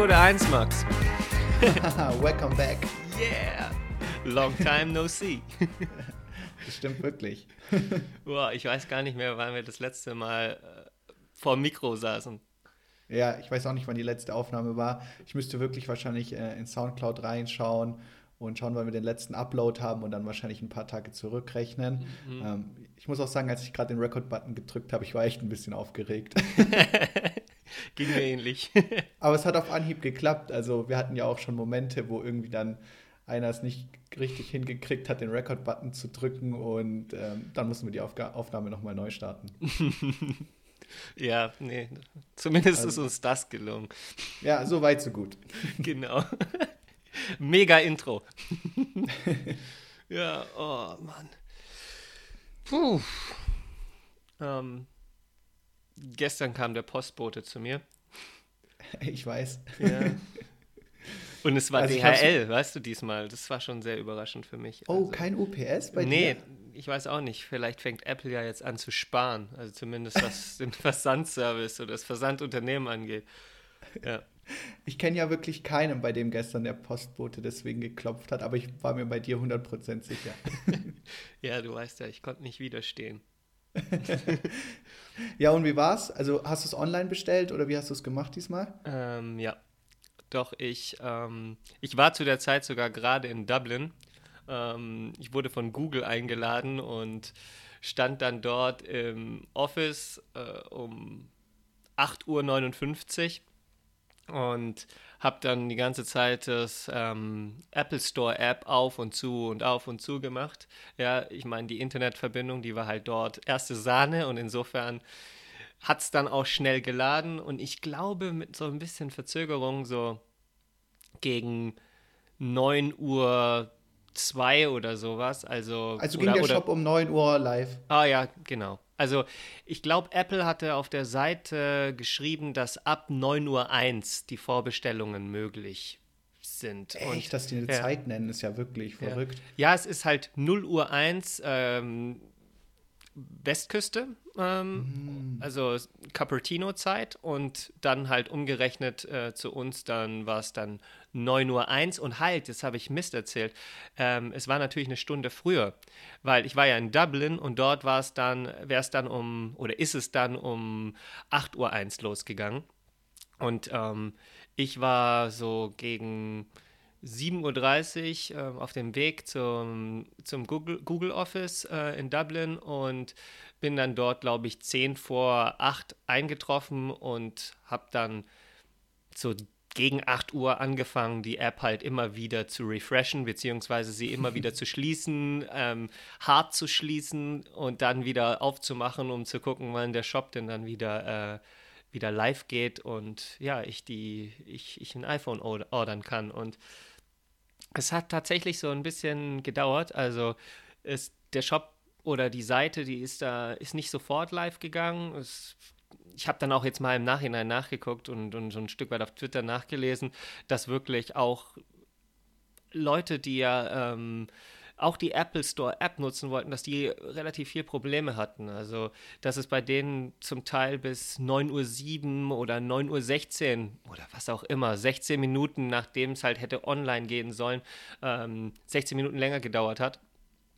Episode 1, Max. Welcome back. Yeah. Long time no see. Das stimmt wirklich. Boah, ich weiß gar nicht mehr, wann wir das letzte Mal äh, vor dem Mikro saßen. Ja, ich weiß auch nicht, wann die letzte Aufnahme war. Ich müsste wirklich wahrscheinlich äh, in Soundcloud reinschauen und schauen, wann wir den letzten Upload haben und dann wahrscheinlich ein paar Tage zurückrechnen. Mhm. Ähm, ich muss auch sagen, als ich gerade den Record-Button gedrückt habe, ich war echt ein bisschen aufgeregt. Ging mir ähnlich. Aber es hat auf Anhieb geklappt. Also wir hatten ja auch schon Momente, wo irgendwie dann einer es nicht richtig hingekriegt hat, den Record-Button zu drücken und ähm, dann mussten wir die Aufga Aufnahme nochmal neu starten. ja, nee. Zumindest Also- ist uns das gelungen. Ja, so weit, so gut. Genau. Mega Intro. ja, oh Mann. Puh. Ähm, gestern kam der Postbote zu mir. Ich weiß. Ja. Und es war Also DHL, weißt du, diesmal. Das war schon sehr überraschend für mich. Oh, Also- kein UPS bei nee, dir? ich weiß auch nicht. Vielleicht fängt Apple ja jetzt an zu sparen. Also zumindest was den Versandservice oder das Versandunternehmen angeht. Ja. Ich kenne ja wirklich keinen, bei dem gestern der Postbote deswegen geklopft hat, aber ich war mir bei dir 100% sicher. ja, du weißt ja, ich konnte nicht widerstehen. Ja, und wie war's? Also hast du es online bestellt oder wie hast du es gemacht diesmal? Ähm, ja. Doch, ich, ähm, ich war zu der Zeit sogar gerade in Dublin. Ähm, ich wurde von Google eingeladen und stand dann dort im Office äh, um 8.59 Uhr und habe dann die ganze Zeit das ähm, Apple Store App auf und zu und auf und zu gemacht. Ja, ich meine, die Internetverbindung, die war halt dort erste Sahne und insofern hat es dann auch schnell geladen und ich glaube mit so ein bisschen Verzögerung so gegen 9 Uhr 2 oder sowas. Also, Also oder, ging der oder, Shop um 9 Uhr live. Ah ja, genau. Also ich glaube, Apple hatte auf der Seite geschrieben, dass ab 9.01 Uhr die Vorbestellungen möglich sind. Echt, dass die eine ja. Zeit nennen, ist ja wirklich Ja. verrückt. Ja, es ist halt 0 Uhr 1 ähm, Westküste, ähm, also Cupertino-Zeit und dann halt umgerechnet äh, zu uns, dann war es dann 9 Uhr 1 und halt, das habe ich Mist erzählt, ähm, es war natürlich eine Stunde früher, weil ich war ja in Dublin und dort war es dann, wäre es dann um, oder ist es dann um 8 Uhr 1 losgegangen. Und ähm, ich war so gegen 7.30 Uhr äh, auf dem Weg zum, zum Google, Google Office äh, in Dublin und bin dann dort, glaube ich, 10 vor 8 eingetroffen und habe dann so gegen 8 Uhr angefangen, die App halt immer wieder zu refreshen, beziehungsweise sie immer wieder zu schließen, ähm, hart zu schließen und dann wieder aufzumachen, um zu gucken, wann der Shop denn dann wieder, äh, wieder live geht und ja, ich die, ich, ich ein iPhone or- ordern kann. Und es hat tatsächlich so ein bisschen gedauert. Also ist der Shop oder die Seite, die ist da, ist nicht sofort live gegangen. Es, ich habe dann auch jetzt mal im Nachhinein nachgeguckt und, und so ein Stück weit auf Twitter nachgelesen, dass wirklich auch Leute, die ja ähm, auch die Apple Store App nutzen wollten, dass die relativ viel Probleme hatten. Also, dass es bei denen zum Teil bis 9.07 Uhr oder 9.16 Uhr oder was auch immer, 16 Minuten nachdem es halt hätte online gehen sollen, ähm, 16 Minuten länger gedauert hat,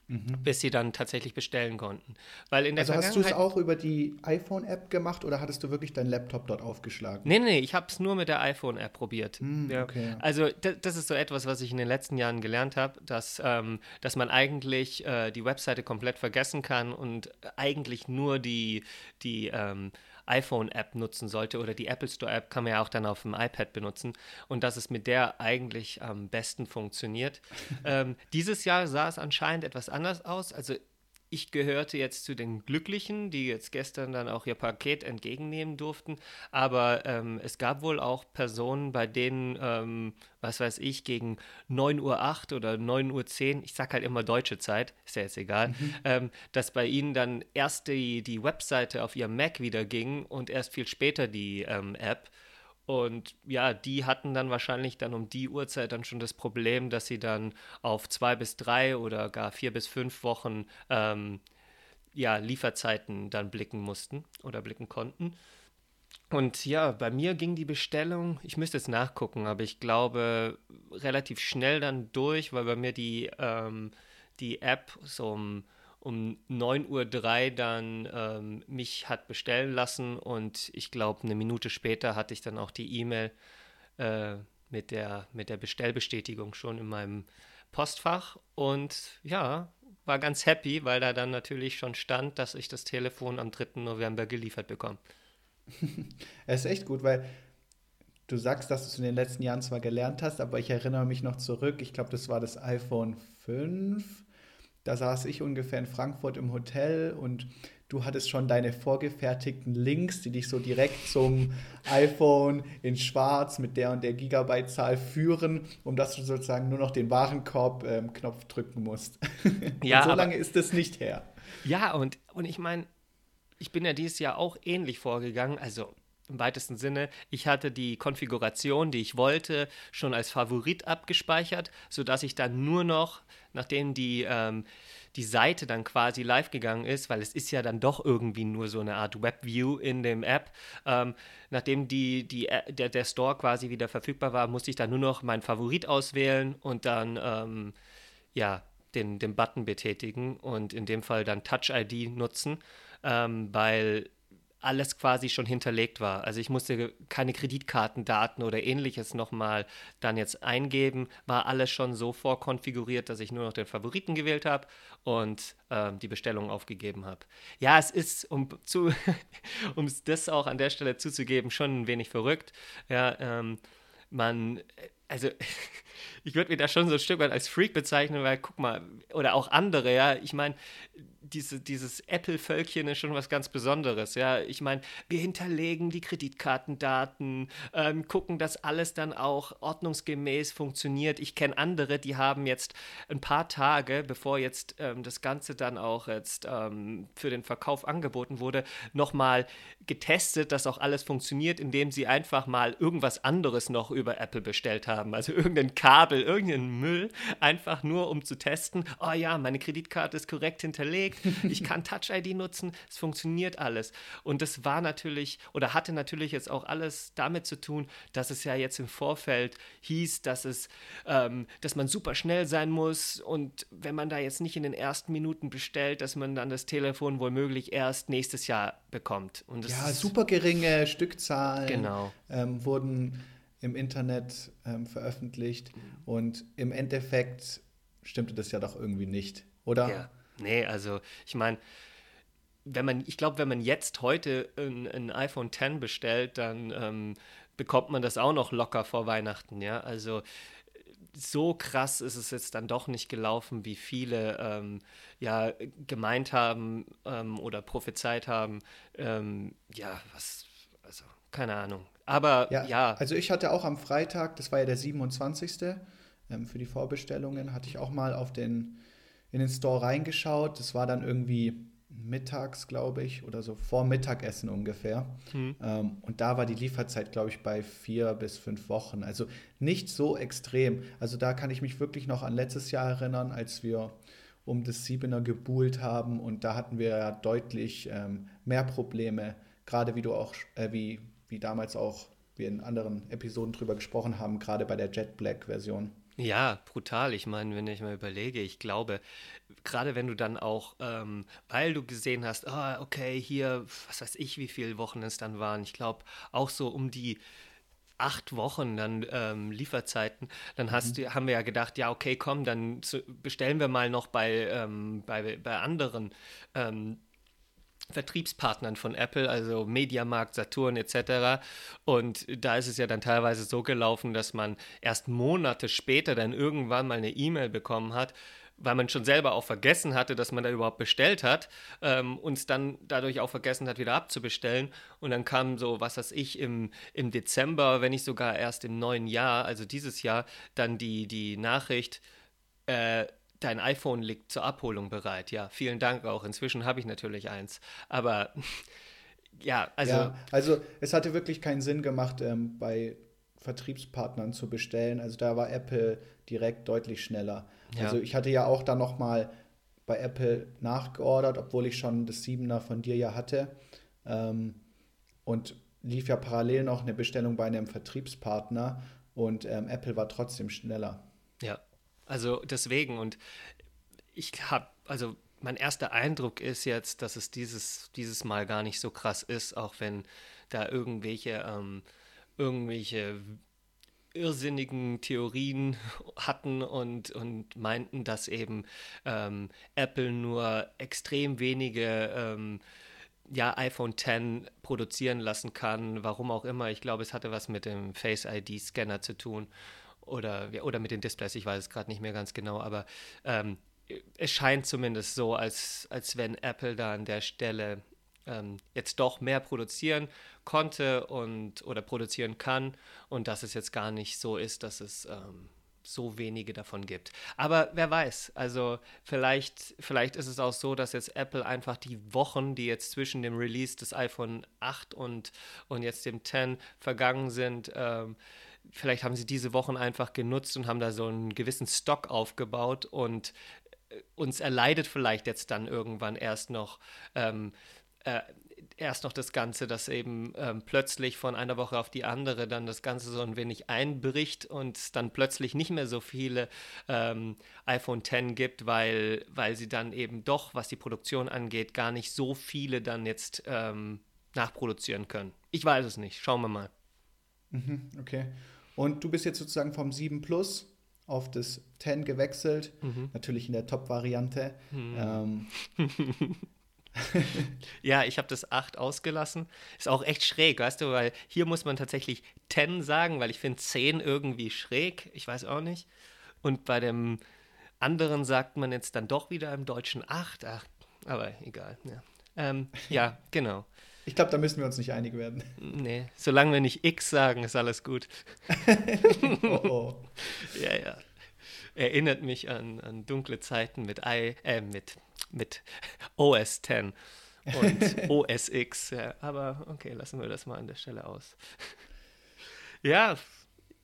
bis sie dann tatsächlich bestellen konnten. Weil in der Also hast du es auch über die iPhone-App gemacht oder hattest du wirklich deinen Laptop dort aufgeschlagen? Nee, nee, ich habe es nur mit der iPhone-App probiert. Hm, ja. okay. Also das, das ist so etwas, was ich in den letzten Jahren gelernt habe, dass, ähm, dass man eigentlich äh, die Webseite komplett vergessen kann und eigentlich nur die, die ähm, iPhone-App nutzen sollte oder die Apple Store-App kann man ja auch dann auf dem iPad benutzen und dass es mit der eigentlich am besten funktioniert. ähm, dieses Jahr sah es anscheinend etwas anders aus. Also ich gehörte jetzt zu den Glücklichen, die jetzt gestern dann auch ihr Paket entgegennehmen durften. Aber ähm, es gab wohl auch Personen, bei denen, ähm, was weiß ich, gegen 9.08 Uhr oder 9.10 Uhr, ich sag halt immer deutsche Zeit, ist ja jetzt egal, ähm, dass bei ihnen dann erst die, die Webseite auf ihrem Mac wieder ging und erst viel später die ähm, App. Und ja, die hatten dann wahrscheinlich dann um die Uhrzeit dann schon das Problem, dass sie dann auf zwei bis drei oder gar vier bis fünf Wochen ähm, ja, Lieferzeiten dann blicken mussten oder blicken konnten. Und ja, bei mir ging die Bestellung, ich müsste jetzt nachgucken, aber ich glaube relativ schnell dann durch, weil bei mir die, ähm, die App so um, um 9.03 Uhr dann ähm, mich hat bestellen lassen und ich glaube eine Minute später hatte ich dann auch die E-Mail äh, mit, der, mit der Bestellbestätigung schon in meinem Postfach und ja, war ganz happy, weil da dann natürlich schon stand, dass ich das Telefon am 3. November geliefert bekomme. Es ist echt gut, weil du sagst, dass du es in den letzten Jahren zwar gelernt hast, aber ich erinnere mich noch zurück. Ich glaube, das war das iPhone 5. Da saß ich ungefähr in Frankfurt im Hotel und du hattest schon deine vorgefertigten Links, die dich so direkt zum iPhone in schwarz mit der und der Gigabyte-Zahl führen, um dass du sozusagen nur noch den Warenkorb-Knopf ähm, drücken musst. Ja, so lange ist es nicht her. Ja, und, und ich meine, ich bin ja dieses Jahr auch ähnlich vorgegangen. Also im weitesten Sinne, ich hatte die Konfiguration, die ich wollte, schon als Favorit abgespeichert, sodass ich dann nur noch, nachdem die, ähm, die Seite dann quasi live gegangen ist, weil es ist ja dann doch irgendwie nur so eine Art Webview in dem App, ähm, nachdem die, die, äh, der, der Store quasi wieder verfügbar war, musste ich dann nur noch meinen Favorit auswählen und dann, ähm, ja, den, den Button betätigen und in dem Fall dann Touch ID nutzen ähm, weil alles quasi schon hinterlegt war. Also ich musste keine Kreditkartendaten oder ähnliches nochmal dann jetzt eingeben. War alles schon so vorkonfiguriert, dass ich nur noch den Favoriten gewählt habe und ähm, die Bestellung aufgegeben habe. Ja, es ist, um zu, um das auch an der Stelle zuzugeben, schon ein wenig verrückt. Ja, ähm, man, also ich würde mich da schon so ein Stück weit als Freak bezeichnen, weil guck mal, oder auch andere, ja, ich meine, diese, dieses Apple-Völkchen ist schon was ganz Besonderes. Ja, ich meine, wir hinterlegen die Kreditkartendaten, ähm, gucken, dass alles dann auch ordnungsgemäß funktioniert. Ich kenne andere, die haben jetzt ein paar Tage, bevor jetzt ähm, das Ganze dann auch jetzt ähm, für den Verkauf angeboten wurde, nochmal getestet, dass auch alles funktioniert, indem sie einfach mal irgendwas anderes noch über Apple bestellt haben. Also irgendein Kabel, irgendeinen Müll, einfach nur um zu testen, oh ja, meine Kreditkarte ist korrekt hinterlegt, ich kann Touch ID nutzen, es funktioniert alles. Und das war natürlich oder hatte natürlich jetzt auch alles damit zu tun, dass es ja jetzt im Vorfeld hieß, dass es, ähm, dass man super schnell sein muss und wenn man da jetzt nicht in den ersten Minuten bestellt, dass man dann das Telefon womöglich erst nächstes Jahr bekommt. Und ja, super geringe Stückzahlen genau. ähm, wurden im Internet ähm, veröffentlicht und im Endeffekt stimmte das ja doch irgendwie nicht, oder? Ja. Nee, also ich meine, wenn man, ich glaube, wenn man jetzt heute ein, ein, iPhone X bestellt, dann ähm, bekommt man das auch noch locker vor Weihnachten, ja. Also so krass ist es jetzt dann doch nicht gelaufen, wie viele ähm, ja gemeint haben ähm, oder prophezeit haben. Ähm, ja, was, also keine Ahnung. Aber ja, ja, Also ich hatte auch am Freitag, das war ja der 27. Ähm, für die Vorbestellungen, hatte ich auch mal auf den in den Store reingeschaut. Das war dann irgendwie mittags, glaube ich, oder so vor Mittagessen ungefähr. Hm. Ähm, und da war die Lieferzeit, glaube ich, bei vier bis fünf Wochen. Also nicht so extrem. Also da kann ich mich wirklich noch an letztes Jahr erinnern, als wir um das Siebener gebuhlt haben und da hatten wir ja deutlich ähm, mehr Probleme, gerade wie du auch, äh, wie, wie damals auch wir in anderen Episoden drüber gesprochen haben, gerade bei der Jet Black Version. Ja, brutal. Ich meine, wenn ich mal überlege, ich glaube, gerade wenn du dann auch, ähm, weil du gesehen hast, ah, okay, hier, was weiß ich, wie viele Wochen es dann waren, ich glaube auch so um die acht Wochen dann ähm, Lieferzeiten, dann hast mhm. du, haben wir ja gedacht, ja, okay, komm, dann zu, bestellen wir mal noch bei, ähm, bei, bei anderen ähm, Vertriebspartnern von Apple, also Mediamarkt, Saturn etc. Und da ist es ja dann teilweise so gelaufen, dass man erst Monate später dann irgendwann mal eine E-Mail bekommen hat, weil man schon selber auch vergessen hatte, dass man da überhaupt bestellt hat, ähm, uns dann dadurch auch vergessen hat, wieder abzubestellen. Und dann kam so, was weiß ich, im, im Dezember, wenn nicht sogar erst im neuen Jahr, also dieses Jahr, dann die, die Nachricht, äh, dein iPhone liegt zur Abholung bereit. Ja, vielen Dank auch. Inzwischen habe ich natürlich eins. Aber ja, also. Ja, also es hatte wirklich keinen Sinn gemacht, ähm, bei Vertriebspartnern zu bestellen. Also da war Apple direkt deutlich schneller. Ja. Also ich hatte ja auch dann noch mal bei Apple nachgeordert, obwohl ich schon das Siebener von dir ja hatte. Ähm, und lief ja parallel noch eine Bestellung bei einem Vertriebspartner und ähm, Apple war trotzdem schneller. Ja, also deswegen und ich habe, also mein erster Eindruck ist jetzt, dass es dieses, dieses Mal gar nicht so krass ist, auch wenn da irgendwelche, ähm, irgendwelche irrsinnigen Theorien hatten und, und meinten, dass eben ähm, Apple nur extrem wenige ähm, ja, iPhone X produzieren lassen kann, warum auch immer. Ich glaube, es hatte was mit dem Face ID Scanner zu tun oder, oder mit den Displays, ich weiß es gerade nicht mehr ganz genau, aber ähm, es scheint zumindest so, als, als wenn Apple da an der Stelle ähm, jetzt doch mehr produzieren konnte und oder produzieren kann und dass es jetzt gar nicht so ist, dass es ähm, so wenige davon gibt. Aber wer weiß, also vielleicht, vielleicht ist es auch so, dass jetzt Apple einfach die Wochen, die jetzt zwischen dem Release des iPhone 8 und, und jetzt dem 10 vergangen sind, ähm, vielleicht haben sie diese Wochen einfach genutzt und haben da so einen gewissen Stock aufgebaut und äh, uns erleidet vielleicht jetzt dann irgendwann erst noch ähm, äh, erst noch das Ganze, dass eben ähm, plötzlich von einer Woche auf die andere dann das Ganze so ein wenig einbricht und es dann plötzlich nicht mehr so viele ähm, iPhone X gibt, weil, weil sie dann eben doch, was die Produktion angeht, gar nicht so viele dann jetzt ähm, nachproduzieren können. Ich weiß es nicht. Schauen wir mal. Mhm, okay. Und du bist jetzt sozusagen vom 7 Plus auf das 10 gewechselt, mhm. natürlich in der Top-Variante. Mhm. Ähm, ja, ich habe das 8 ausgelassen. Ist auch echt schräg, weißt du, weil hier muss man tatsächlich 10 sagen, weil ich finde 10 irgendwie schräg. Ich weiß auch nicht. Und bei dem anderen sagt man jetzt dann doch wieder im Deutschen 8. Ach, aber egal. Ja, ähm, ja genau. Ich glaube, da müssen wir uns nicht einig werden. Nee, solange wir nicht X sagen, ist alles gut. oh, oh. Ja, ja. Erinnert mich an, an dunkle Zeiten mit I, äh, mit mit OS 10 und OS X. Ja, aber okay, lassen wir das mal an der Stelle aus. ja,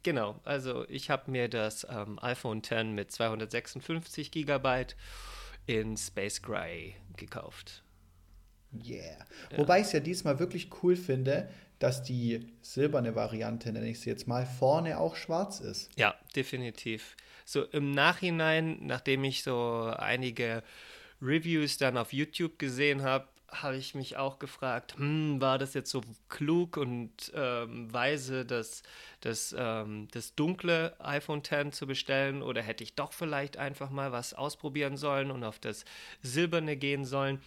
genau. Also ich habe mir das ähm, iPhone 10 mit 256 GB in Space Gray gekauft. Yeah. Ja. Wobei ich es ja diesmal wirklich cool finde, dass die silberne Variante, nenne ich sie jetzt mal, vorne auch schwarz ist. Ja, definitiv. So im Nachhinein, nachdem ich so einige Reviews dann auf YouTube gesehen habe, habe ich mich auch gefragt, hm, war das jetzt so klug und ähm, weise, das, das, ähm, das dunkle iPhone X zu bestellen oder hätte ich doch vielleicht einfach mal was ausprobieren sollen und auf das silberne gehen sollen.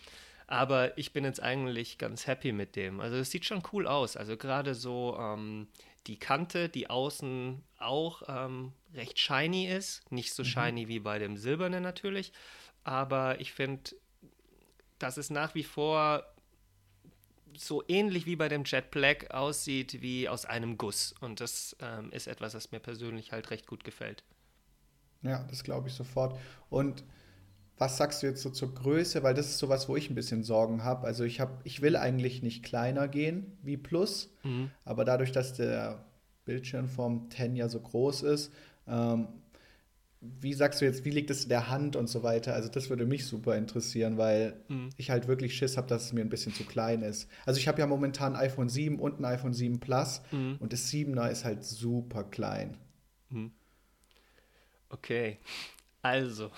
Aber ich bin jetzt eigentlich ganz happy mit dem. Also es sieht schon cool aus. Also gerade so ähm, die Kante, die außen auch ähm, recht shiny ist. Nicht so mhm. shiny wie bei dem silbernen natürlich aber ich finde, dass es nach wie vor so ähnlich wie bei dem Jet Black aussieht wie aus einem Guss. Und das ähm, ist etwas, was mir persönlich halt recht gut gefällt. Ja, das glaube ich sofort. Und was sagst du jetzt so zur Größe? Weil das ist sowas, wo ich ein bisschen Sorgen habe. Also ich habe, ich will eigentlich nicht kleiner gehen wie Plus, mhm. aber dadurch, dass der Bildschirm vom 10 ja so groß ist, ähm, wie sagst du jetzt, wie liegt es in der Hand und so weiter? Also das würde mich super interessieren, weil mhm. ich halt wirklich Schiss habe, dass es mir ein bisschen zu klein ist. Also ich habe ja momentan ein iPhone 7 und ein iPhone 7 Plus mhm. und das 7er ist halt super klein. Mhm. Okay, also.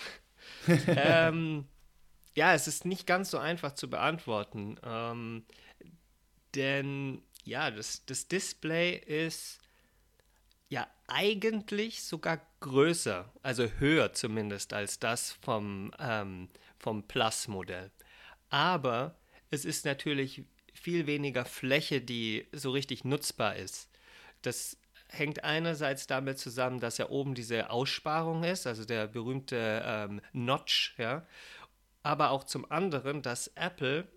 ähm, ja, es ist nicht ganz so einfach zu beantworten, ähm, denn ja, das, das Display ist ja eigentlich sogar größer, also höher zumindest als das vom, ähm, vom Plus-Modell. Aber es ist natürlich viel weniger Fläche, die so richtig nutzbar ist. Das hängt einerseits damit zusammen, dass ja oben diese Aussparung ist, also der berühmte ähm, Notch, ja, aber auch zum anderen, dass Apple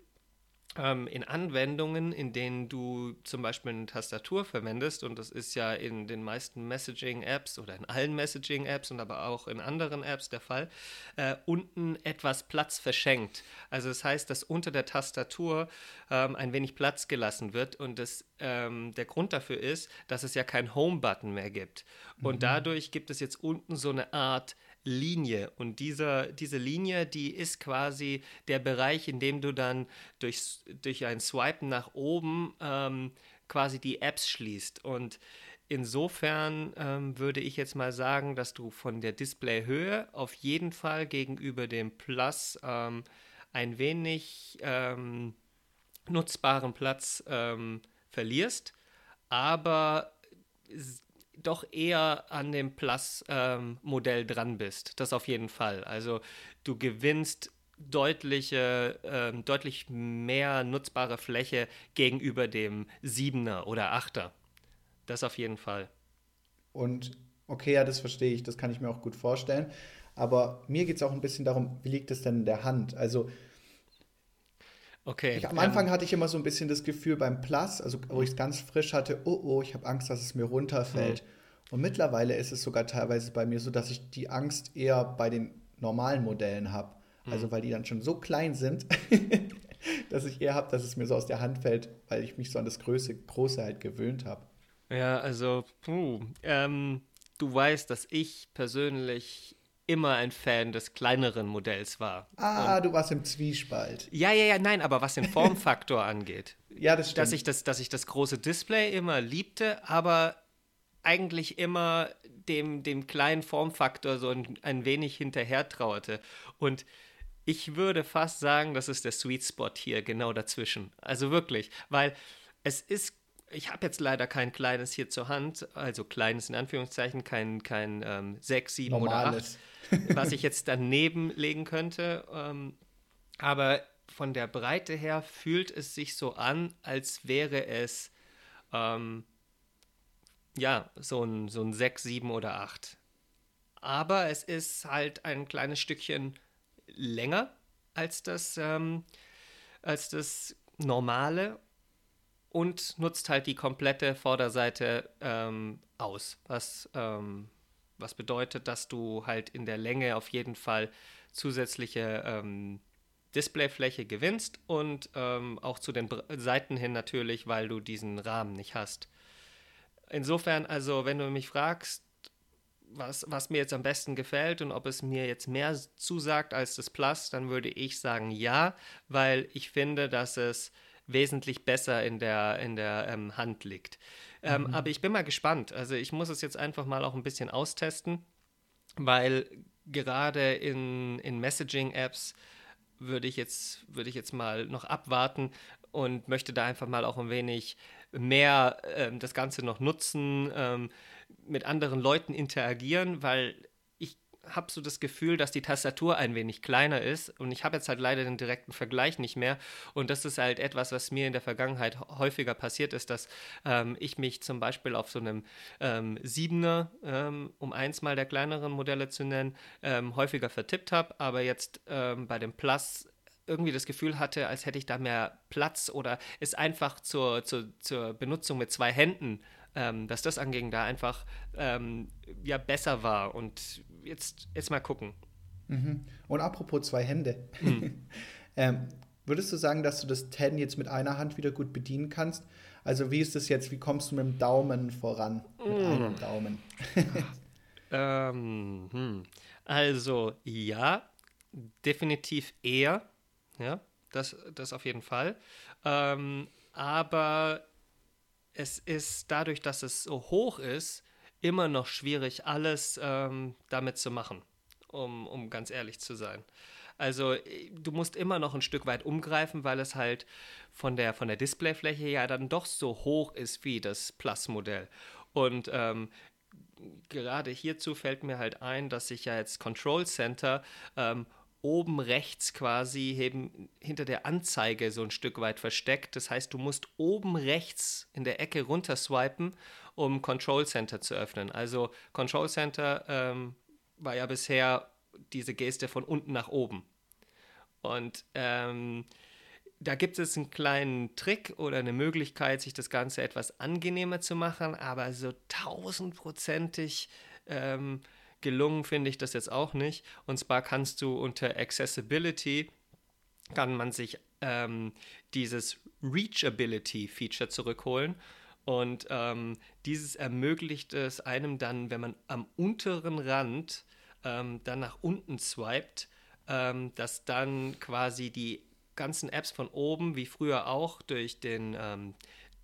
ähm, in Anwendungen, in denen du zum Beispiel eine Tastatur verwendest, und das ist ja in den meisten Messaging-Apps oder in allen Messaging-Apps und aber auch in anderen Apps der Fall, äh, unten etwas Platz verschenkt. Also das heißt, dass unter der Tastatur ähm, ein wenig Platz gelassen wird und das, ähm, der Grund dafür ist, dass es ja keinen Home-Button mehr gibt. Und mhm. dadurch gibt es jetzt unten so eine Art Linie. Und dieser, diese Linie, die ist quasi der Bereich, in dem du dann durch, durch ein Swipen nach oben ähm, quasi die Apps schließt. Und insofern ähm, würde ich jetzt mal sagen, dass du von der Displayhöhe auf jeden Fall gegenüber dem Plus ähm, ein wenig ähm, nutzbaren Platz ähm, verlierst, aber doch eher an dem Plus-Modell ähm, dran bist. Das auf jeden Fall. Also du gewinnst deutliche, äh, deutlich mehr nutzbare Fläche gegenüber dem Siebener oder Achter. Das auf jeden Fall. Und okay, ja, das verstehe ich, das kann ich mir auch gut vorstellen. Aber mir geht es auch ein bisschen darum, wie liegt es denn in der Hand? Also Okay. Ich, am Anfang ähm, hatte ich immer so ein bisschen das Gefühl beim Plus, also wo ich es ganz frisch hatte, oh oh, ich habe Angst, dass es mir runterfällt. Mhm. Und mittlerweile ist es sogar teilweise bei mir so, dass ich die Angst eher bei den normalen Modellen habe. Mhm. Also weil die dann schon so klein sind, dass ich eher habe, dass es mir so aus der Hand fällt, weil ich mich so an das Größe, Große halt gewöhnt habe. Ja, also, puh, ähm, du weißt, dass ich persönlich immer ein Fan des kleineren Modells war. Ah, und du warst im Zwiespalt. Ja, ja, ja, nein, aber was den Formfaktor angeht. Ja, das stimmt. Dass ich das, dass ich das große Display immer liebte, aber eigentlich immer dem, dem kleinen Formfaktor so ein, ein wenig hinterher trauerte. Und ich würde fast sagen, das ist der Sweet Spot hier, genau dazwischen. Also wirklich, weil es ist ich habe jetzt leider kein kleines hier zur Hand, also kleines in Anführungszeichen, kein, kein ähm, 6, 7 Normales. oder 8, was ich jetzt daneben legen könnte. Ähm, aber von der Breite her fühlt es sich so an, als wäre es ähm, ja so ein, so ein 6, 7 oder 8. Aber es ist halt ein kleines Stückchen länger als das, ähm, als das normale und nutzt halt die komplette Vorderseite ähm, aus, was, ähm, was bedeutet, dass du halt in der Länge auf jeden Fall zusätzliche ähm, Displayfläche gewinnst und ähm, auch zu den Seiten hin natürlich, weil du diesen Rahmen nicht hast. Insofern, also wenn du mich fragst, was, was mir jetzt am besten gefällt und ob es mir jetzt mehr zusagt als das Plus, dann würde ich sagen ja, weil ich finde, dass es wesentlich besser in der, in der ähm, Hand liegt. Ähm, mhm. Aber ich bin mal gespannt. Also ich muss es jetzt einfach mal auch ein bisschen austesten, weil gerade in, in Messaging-Apps würde ich, jetzt, würde ich jetzt mal noch abwarten und möchte da einfach mal auch ein wenig mehr ähm, das Ganze noch nutzen, ähm, mit anderen Leuten interagieren, weil habe so das Gefühl, dass die Tastatur ein wenig kleiner ist und ich habe jetzt halt leider den direkten Vergleich nicht mehr und das ist halt etwas, was mir in der Vergangenheit häufiger passiert ist, dass ähm, ich mich zum Beispiel auf so einem ähm, Siebener, ähm, um eins mal der kleineren Modelle zu nennen, ähm, häufiger vertippt habe, aber jetzt ähm, bei dem Plus irgendwie das Gefühl hatte, als hätte ich da mehr Platz oder es einfach zur, zur, zur Benutzung mit zwei Händen ähm, dass das anging, da einfach ähm, ja besser war. Und jetzt, jetzt mal gucken. Mhm. Und apropos zwei Hände. Mhm. ähm, würdest du sagen, dass du das Ten jetzt mit einer Hand wieder gut bedienen kannst? Also wie ist das jetzt, wie kommst du mit dem Daumen voran? Mit mm. einem Daumen. ähm, hm. Also ja, definitiv eher. Ja, das, das auf jeden Fall. Ähm, aber es ist dadurch, dass es so hoch ist, immer noch schwierig, alles ähm, damit zu machen, um, um ganz ehrlich zu sein. Also äh, du musst immer noch ein Stück weit umgreifen, weil es halt von der, von der Displayfläche ja dann doch so hoch ist wie das Plus-Modell. Und ähm, gerade hierzu fällt mir halt ein, dass sich ja jetzt Control Center ähm, oben rechts quasi eben hinter der Anzeige so ein Stück weit versteckt. Das heißt, du musst oben rechts in der Ecke runter swipen, um Control Center zu öffnen. Also Control Center ähm, war ja bisher diese Geste von unten nach oben. Und ähm, da gibt es einen kleinen Trick oder eine Möglichkeit, sich das Ganze etwas angenehmer zu machen, aber so tausendprozentig ähm, gelungen finde ich das jetzt auch nicht. Und zwar kannst du unter Accessibility, kann man sich ähm, dieses Reachability-Feature zurückholen. Und ähm, dieses ermöglicht es einem dann, wenn man am unteren Rand ähm, dann nach unten swiped, ähm, dass dann quasi die ganzen Apps von oben, wie früher auch, durch den ähm,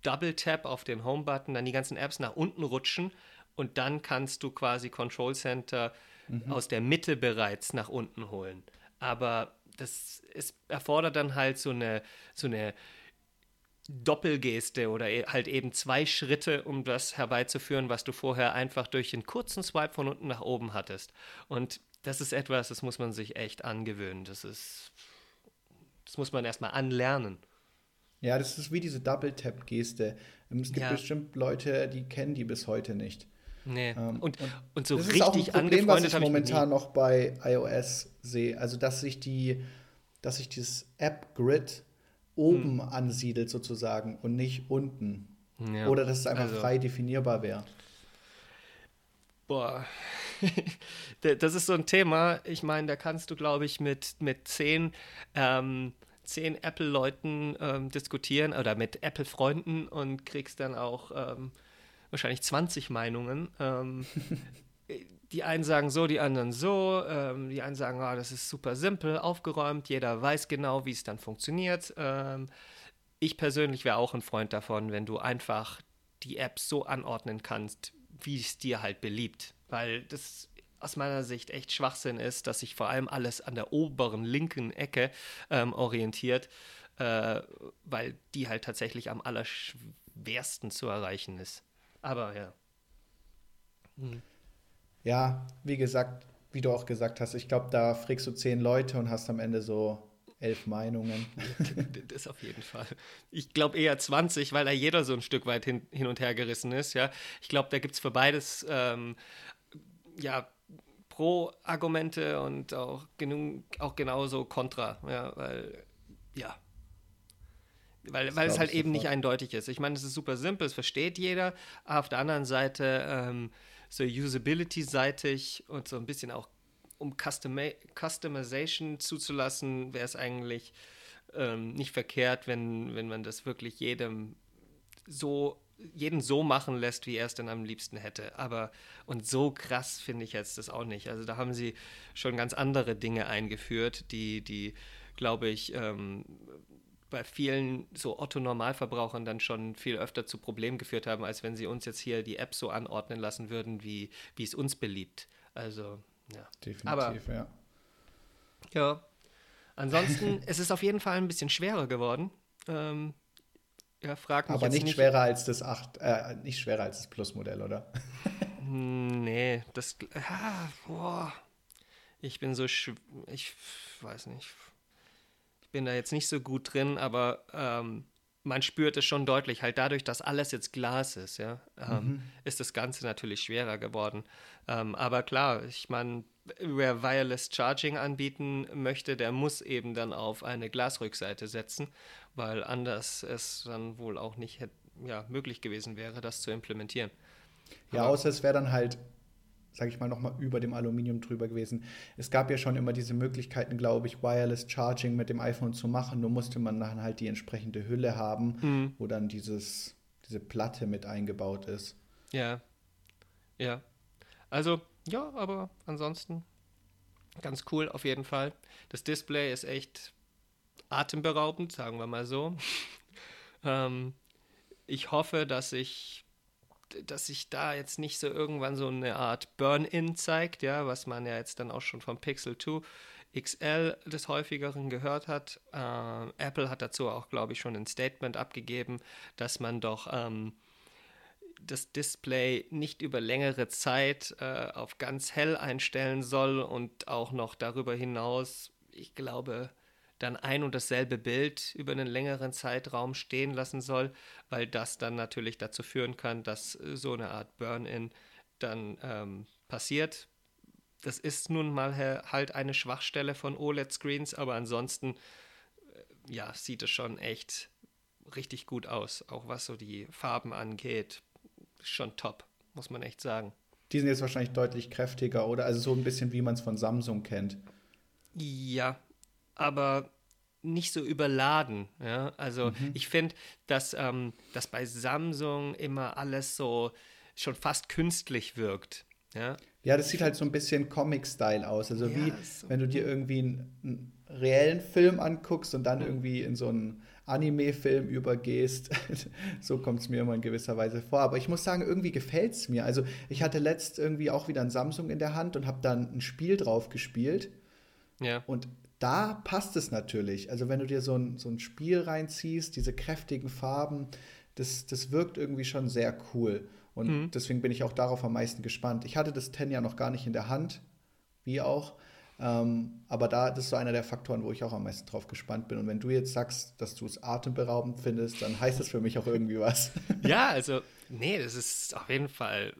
Double Tap auf den Home-Button, dann die ganzen Apps nach unten rutschen und dann kannst du quasi Control Center mhm. aus der Mitte bereits nach unten holen. Aber das ist, erfordert dann halt so eine, so eine Doppelgeste oder e, halt eben zwei Schritte, um das herbeizuführen, was du vorher einfach durch einen kurzen Swipe von unten nach oben hattest. Und das ist etwas, das muss man sich echt angewöhnen. Das ist, das muss man erstmal anlernen. Ja, das ist wie diese Double-Tap-Geste. Ähm, es gibt ja. bestimmt Leute, die kennen die bis heute nicht. Nee. Ähm, und, und, und, so das richtig ist auch ein Problem, was ich momentan ich noch bei iOS sehe. Also, dass sich die, dass sich dieses App-Grid oben hm. ansiedelt sozusagen und nicht unten. Ja. Oder dass es einfach also, frei definierbar wäre. Boah, das ist so ein Thema. Ich meine, da kannst du, glaube ich, mit, mit zehn, ähm, zehn Apple-Leuten ähm, diskutieren oder mit Apple-Freunden und kriegst dann auch ähm, wahrscheinlich 20 Meinungen. Die einen sagen so, die anderen so. Ähm, die einen sagen, oh, das ist super simpel, aufgeräumt, jeder weiß genau, wie es dann funktioniert. Ähm, ich persönlich wäre auch ein Freund davon, wenn du einfach die App so anordnen kannst, wie es dir halt beliebt. Weil das aus meiner Sicht echt Schwachsinn ist, dass sich vor allem alles an der oberen linken Ecke ähm, orientiert, äh, weil die halt tatsächlich am allerschwersten zu erreichen ist. Aber ja. Hm. Ja, wie gesagt, wie du auch gesagt hast, ich glaube, da frickst du zehn Leute und hast am Ende so elf Meinungen. das auf jeden Fall. Ich glaube eher 20, weil da jeder so ein Stück weit hin, hin und her gerissen ist. Ja, ich glaube, da gibt es für beides ähm, ja Pro-Argumente und auch genug, auch genauso Kontra. Ja, weil ja, weil, weil es halt eben nicht eindeutig ist. Ich meine, es ist super simpel, es versteht jeder. Aber auf der anderen Seite, ähm, so Usability-seitig und so ein bisschen auch um Custom Customization zuzulassen, wäre es eigentlich ähm, nicht verkehrt, wenn, wenn man das wirklich jedem so jeden so machen lässt, wie er es denn am liebsten hätte. Aber und so krass finde ich jetzt das auch nicht. Also da haben sie schon ganz andere Dinge eingeführt, die, die glaube ich, ähm, bei vielen so Otto-Normalverbrauchern dann schon viel öfter zu Problemen geführt haben, als wenn sie uns jetzt hier die App so anordnen lassen würden, wie, wie es uns beliebt. Also, ja. Definitiv, Aber, ja. Ja. Ansonsten, es ist auf jeden Fall ein bisschen schwerer geworden. Ähm, ja, frag mich Aber nicht, nicht, schwerer als das 8, äh, nicht schwerer als das Plus-Modell, oder? nee, das. Ah, boah. Ich bin so. Ich weiß nicht bin da jetzt nicht so gut drin, aber ähm, man spürt es schon deutlich, halt dadurch, dass alles jetzt Glas ist, ja, ähm, mhm. ist das Ganze natürlich schwerer geworden. Ähm, aber klar, ich meine, wer Wireless Charging anbieten möchte, der muss eben dann auf eine Glasrückseite setzen, weil anders es dann wohl auch nicht ja, möglich gewesen wäre, das zu implementieren. Ja, aber, außer es wäre dann halt sage ich mal, nochmal über dem Aluminium drüber gewesen. Es gab ja schon immer diese Möglichkeiten, glaube ich, Wireless Charging mit dem iPhone zu machen. Nur musste man dann halt die entsprechende Hülle haben, mhm. wo dann dieses, diese Platte mit eingebaut ist. Ja. Ja. Also, ja, aber ansonsten ganz cool auf jeden Fall. Das Display ist echt atemberaubend, sagen wir mal so. ähm, ich hoffe, dass ich dass sich da jetzt nicht so irgendwann so eine Art Burn-In zeigt, ja, was man ja jetzt dann auch schon vom Pixel 2 XL des häufigeren gehört hat. Äh, Apple hat dazu auch, glaube ich, schon ein Statement abgegeben, dass man doch ähm, das Display nicht über längere Zeit äh, auf ganz hell einstellen soll und auch noch darüber hinaus, ich glaube, dann ein und dasselbe Bild über einen längeren Zeitraum stehen lassen soll, weil das dann natürlich dazu führen kann, dass äh, so eine Art Burn-in dann ähm, passiert. Das ist nun mal halt eine Schwachstelle von OLED-Screens, aber ansonsten äh, ja, sieht es schon echt richtig gut aus, auch was so die Farben angeht. Schon top, muss man echt sagen. Die sind jetzt wahrscheinlich deutlich kräftiger, oder? Also so ein bisschen wie man es von Samsung kennt. Ja, aber nicht so überladen. Ja? Also mhm. ich finde, dass, ähm, dass bei Samsung immer alles so schon fast künstlich wirkt. Ja, ja das sieht halt so ein bisschen Comic-Style aus. Also ja, wie so wenn du dir irgendwie ein, ein reellen Film anguckst und dann irgendwie in so einen Anime-Film übergehst. so kommt es mir immer in gewisser Weise vor. Aber ich muss sagen, irgendwie gefällt es mir. Also ich hatte letzt irgendwie auch wieder ein Samsung in der Hand und habe dann ein Spiel drauf gespielt. Ja. Und da passt es natürlich. Also wenn du dir so ein, so ein Spiel reinziehst, diese kräftigen Farben, das, das wirkt irgendwie schon sehr cool. Und mhm. deswegen bin ich auch darauf am meisten gespannt. Ich hatte das Ten ja noch gar nicht in der Hand, wie auch. Ähm, aber da, das ist so einer der Faktoren, wo ich auch am meisten drauf gespannt bin. Und wenn du jetzt sagst, dass du es atemberaubend findest, dann heißt das für mich auch irgendwie was. Ja, also, nee, das ist auf jeden Fall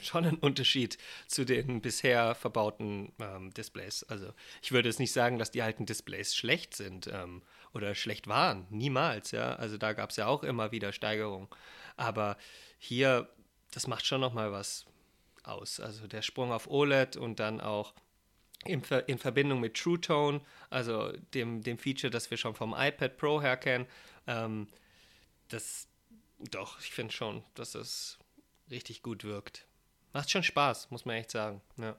schon ein Unterschied zu den bisher verbauten ähm, Displays. Also, ich würde jetzt nicht sagen, dass die alten Displays schlecht sind ähm, oder schlecht waren. Niemals, ja. Also, da gab es ja auch immer wieder Steigerungen. Aber hier, das macht schon nochmal was aus. Also, der Sprung auf OLED und dann auch in, Ver in Verbindung mit True Tone, also dem, dem Feature, das wir schon vom iPad Pro her kennen, ähm, das doch, ich finde schon, dass es richtig gut wirkt. Macht schon Spaß, muss man echt sagen. Ja,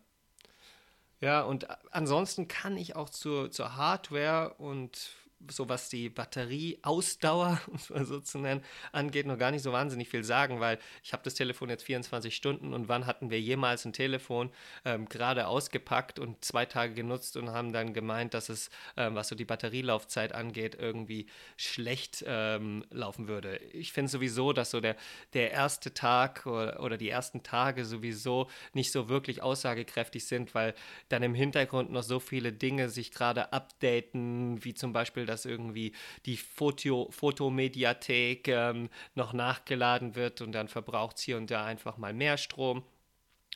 ja und ansonsten kann ich auch zur, zur Hardware und so was die Batterieausdauer, um es mal so zu nennen, angeht, noch gar nicht so wahnsinnig viel sagen, weil ich habe das Telefon jetzt 24 Stunden und wann hatten wir jemals ein Telefon ähm, gerade ausgepackt und zwei Tage genutzt und haben dann gemeint, dass es, ähm, was so die Batterielaufzeit angeht, irgendwie schlecht ähm, laufen würde. Ich finde sowieso, dass so der, der erste Tag oder, oder die ersten Tage sowieso nicht so wirklich aussagekräftig sind, weil dann im Hintergrund noch so viele Dinge sich gerade updaten, wie zum Beispiel dass irgendwie die Foto, Fotomediathek ähm, noch nachgeladen wird und dann verbraucht es hier und da einfach mal mehr Strom.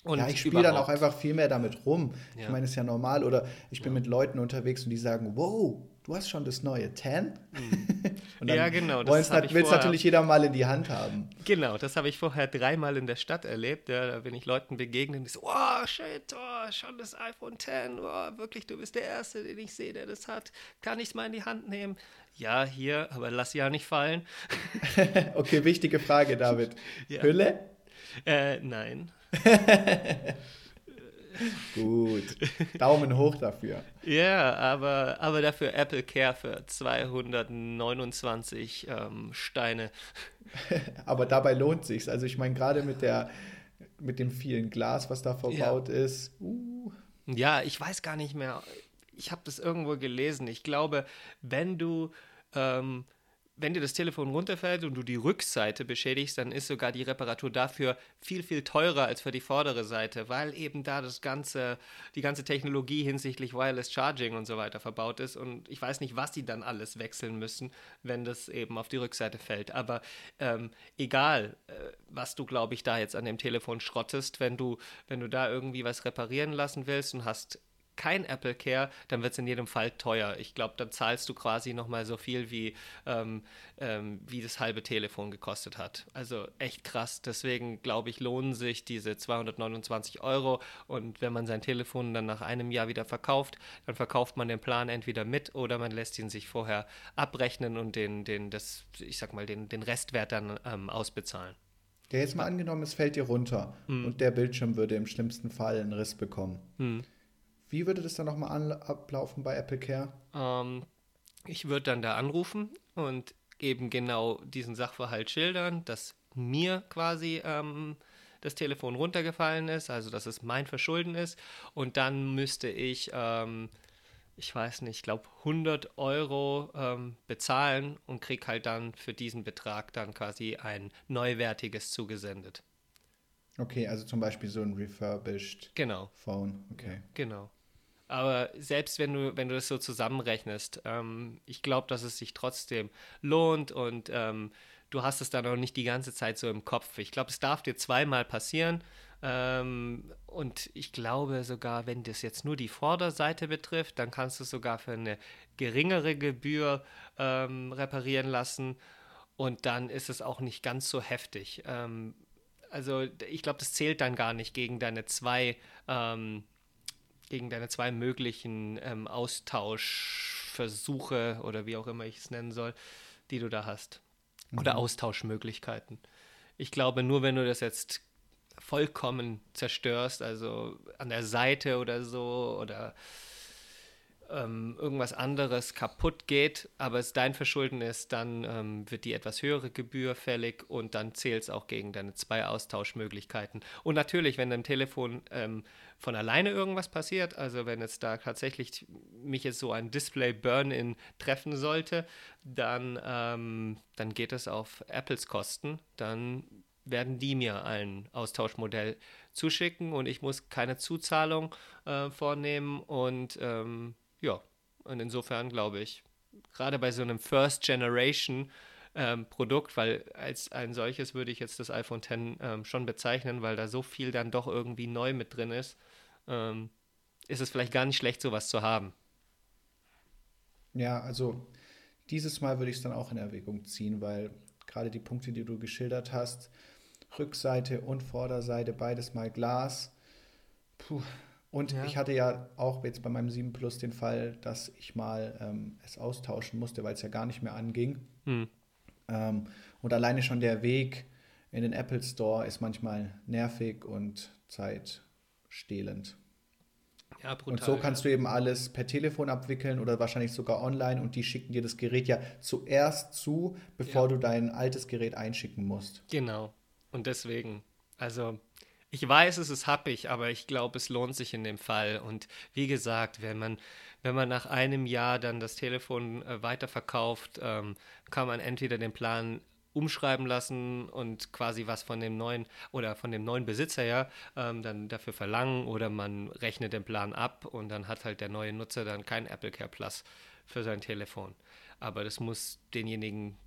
Und ja, ich spiele dann auch einfach viel mehr damit rum. Ja. Ich meine, ist ja normal. Oder ich bin ja. mit Leuten unterwegs und die sagen, wow, du hast schon das neue 10? Mhm. ja, genau. Das nat will es natürlich jeder mal in die Hand haben. Genau, das habe ich vorher dreimal in der Stadt erlebt. Ja, da bin ich Leuten begegnet, die so, oh, shit, oh, schon das iPhone 10, oh, wirklich, du bist der Erste, den ich sehe, der das hat. Kann ich es mal in die Hand nehmen? Ja, hier, aber lass ja nicht fallen. okay, wichtige Frage, David. Ja. Hülle? Äh, nein. Gut. Daumen hoch dafür. Ja, aber, aber dafür Apple Care für 229 ähm, Steine. aber dabei lohnt sich's. Also ich meine, gerade mit der mit dem vielen Glas, was da verbaut ja. ist. Uh. Ja, ich weiß gar nicht mehr. Ich habe das irgendwo gelesen. Ich glaube, wenn du ähm, wenn dir das Telefon runterfällt und du die Rückseite beschädigst, dann ist sogar die Reparatur dafür viel, viel teurer als für die vordere Seite, weil eben da das ganze, die ganze Technologie hinsichtlich Wireless Charging und so weiter verbaut ist. Und ich weiß nicht, was sie dann alles wechseln müssen, wenn das eben auf die Rückseite fällt. Aber ähm, egal, äh, was du, glaube ich, da jetzt an dem Telefon schrottest, wenn du, wenn du da irgendwie was reparieren lassen willst und hast kein Apple Care, dann wird es in jedem Fall teuer. Ich glaube, dann zahlst du quasi nochmal so viel, wie, ähm, ähm, wie das halbe Telefon gekostet hat. Also echt krass. Deswegen glaube ich, lohnen sich diese 229 Euro. Und wenn man sein Telefon dann nach einem Jahr wieder verkauft, dann verkauft man den Plan entweder mit oder man lässt ihn sich vorher abrechnen und den, den, das, ich sag mal, den, den Restwert dann ähm, ausbezahlen. Ja, jetzt mal angenommen, es fällt dir runter hm. und der Bildschirm würde im schlimmsten Fall einen Riss bekommen. Hm. Wie würde das dann nochmal ablaufen bei Apple Care? Ähm, ich würde dann da anrufen und eben genau diesen Sachverhalt schildern, dass mir quasi ähm, das Telefon runtergefallen ist, also dass es mein Verschulden ist. Und dann müsste ich, ähm, ich weiß nicht, ich glaube 100 Euro ähm, bezahlen und kriege halt dann für diesen Betrag dann quasi ein neuwertiges zugesendet. Okay, also zum Beispiel so ein refurbished genau. Phone. Okay. Genau. Aber selbst wenn du, wenn du das so zusammenrechnest, ähm, ich glaube, dass es sich trotzdem lohnt und ähm, du hast es dann auch nicht die ganze Zeit so im Kopf. Ich glaube, es darf dir zweimal passieren. Ähm, und ich glaube sogar, wenn das jetzt nur die Vorderseite betrifft, dann kannst du es sogar für eine geringere Gebühr ähm, reparieren lassen. Und dann ist es auch nicht ganz so heftig. Ähm, also ich glaube, das zählt dann gar nicht gegen deine zwei ähm, gegen deine zwei möglichen ähm, Austauschversuche oder wie auch immer ich es nennen soll, die du da hast. Oder mhm. Austauschmöglichkeiten. Ich glaube, nur wenn du das jetzt vollkommen zerstörst, also an der Seite oder so, oder ähm, irgendwas anderes kaputt geht, aber es dein Verschulden ist, dann ähm, wird die etwas höhere Gebühr fällig und dann zählt es auch gegen deine zwei Austauschmöglichkeiten. Und natürlich, wenn deinem Telefon ähm, von alleine irgendwas passiert, also wenn jetzt da tatsächlich mich jetzt so ein Display Burn-in treffen sollte, dann, ähm, dann geht es auf Apples Kosten. Dann werden die mir ein Austauschmodell zuschicken und ich muss keine Zuzahlung äh, vornehmen und ähm, ja, und insofern glaube ich, gerade bei so einem First Generation ähm, Produkt, weil als ein solches würde ich jetzt das iPhone X ähm, schon bezeichnen, weil da so viel dann doch irgendwie neu mit drin ist, ähm, ist es vielleicht gar nicht schlecht, sowas zu haben. Ja, also dieses Mal würde ich es dann auch in Erwägung ziehen, weil gerade die Punkte, die du geschildert hast, Rückseite und Vorderseite, beides mal Glas. Puh, und ja. ich hatte ja auch jetzt bei meinem 7 Plus den Fall, dass ich mal ähm, es austauschen musste, weil es ja gar nicht mehr anging. Hm. Ähm, und alleine schon der Weg in den Apple Store ist manchmal nervig und zeitstehlend. Ja, brutal, und so kannst ja. du eben alles per Telefon abwickeln oder wahrscheinlich sogar online und die schicken dir das Gerät ja zuerst zu, bevor ja. du dein altes Gerät einschicken musst. Genau. Und deswegen, also ich weiß, es ist happig, aber ich glaube, es lohnt sich in dem Fall. Und wie gesagt, wenn man, wenn man nach einem Jahr dann das Telefon äh, weiterverkauft, ähm, kann man entweder den Plan umschreiben lassen und quasi was von dem neuen oder von dem neuen Besitzer ja ähm, dann dafür verlangen oder man rechnet den Plan ab und dann hat halt der neue Nutzer dann kein Apple Care Plus für sein Telefon. Aber das muss denjenigen,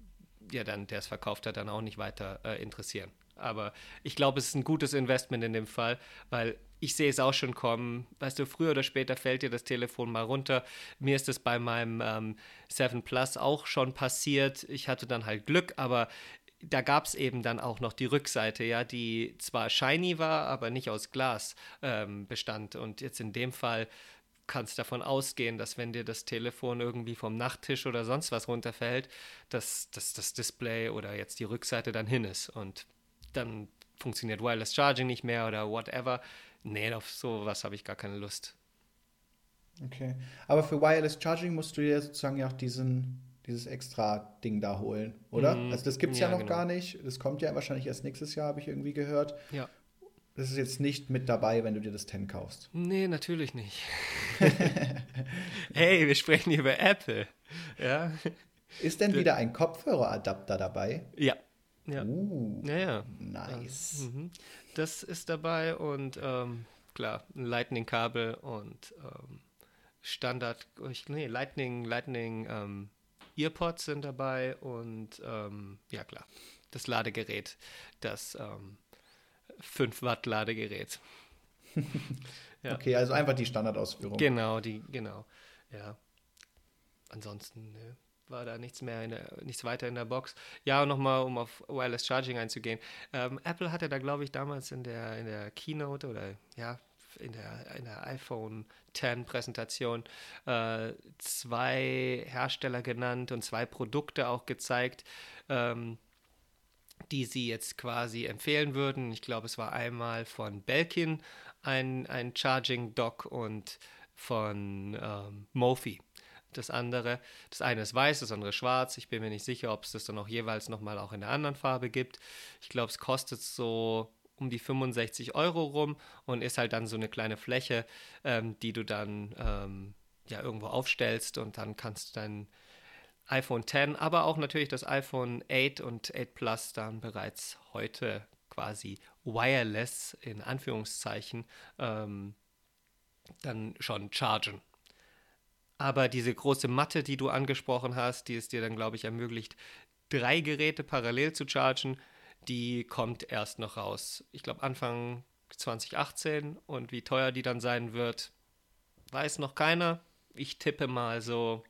ja dann, der es verkauft hat, dann auch nicht weiter äh, interessieren. Aber ich glaube, es ist ein gutes Investment in dem Fall, weil ich sehe es auch schon kommen. Weißt du, früher oder später fällt dir das Telefon mal runter. Mir ist es bei meinem ähm, 7 Plus auch schon passiert. Ich hatte dann halt Glück, aber da gab es eben dann auch noch die Rückseite, ja, die zwar shiny war, aber nicht aus Glas ähm, bestand. Und jetzt in dem Fall kannst davon ausgehen, dass wenn dir das Telefon irgendwie vom Nachttisch oder sonst was runterfällt, dass, dass das Display oder jetzt die Rückseite dann hin ist. Und dann funktioniert Wireless Charging nicht mehr oder whatever. Nee, auf sowas habe ich gar keine Lust. Okay. Aber für Wireless Charging musst du dir sozusagen ja auch diesen, dieses extra Ding da holen, oder? Mm, also das gibt es ja, ja, noch genau. gar nicht. Das kommt ja wahrscheinlich erst nächstes Jahr, habe ich irgendwie gehört. Ja. Das ist jetzt nicht mit dabei, wenn du dir das 10 kaufst. Nee, natürlich nicht. hey, wir sprechen hier über Apple. Ja. Ist denn wieder ein Kopfhöreradapter dabei? Ja. Ja. Uh, ja, ja. Nice. Ja, mhm. das ist dabei und ähm, klar, ein Lightning-Kabel und ähm, Standard, nee, Lightning, Lightning ähm, Earpods sind dabei und ähm, ja klar, das Ladegerät, das 5 ähm, Watt Ladegerät. ja. Okay, also einfach die Standardausführung. Genau, die, genau. Ja. Ansonsten, ne, war da nichts mehr, der, nichts weiter in der Box. Ja, und nochmal, um auf Wireless Charging einzugehen. Ähm, Apple hatte da, glaube ich, damals in der, in der Keynote oder ja, in der, in der iPhone 10 Präsentation äh, zwei Hersteller genannt und zwei Produkte auch gezeigt, ähm, die sie jetzt quasi empfehlen würden. Ich glaube, es war einmal von Belkin ein, ein Charging Dock und von ähm, Mophie das andere. Das eine ist weiß, das andere schwarz. Ich bin mir nicht sicher, ob es das dann auch jeweils nochmal auch in der anderen Farbe gibt. Ich glaube, es kostet so um die 65 Euro rum und ist halt dann so eine kleine Fläche, ähm, die du dann ähm, ja irgendwo aufstellst und dann kannst du dein iPhone X, aber auch natürlich das iPhone 8 und 8 Plus dann bereits heute quasi wireless in Anführungszeichen ähm, dann schon chargen. Aber diese große Matte, die du angesprochen hast, die es dir dann, glaube ich, ermöglicht, drei Geräte parallel zu chargen, die kommt erst noch raus. Ich glaube Anfang 2018 und wie teuer die dann sein wird, weiß noch keiner. Ich tippe mal so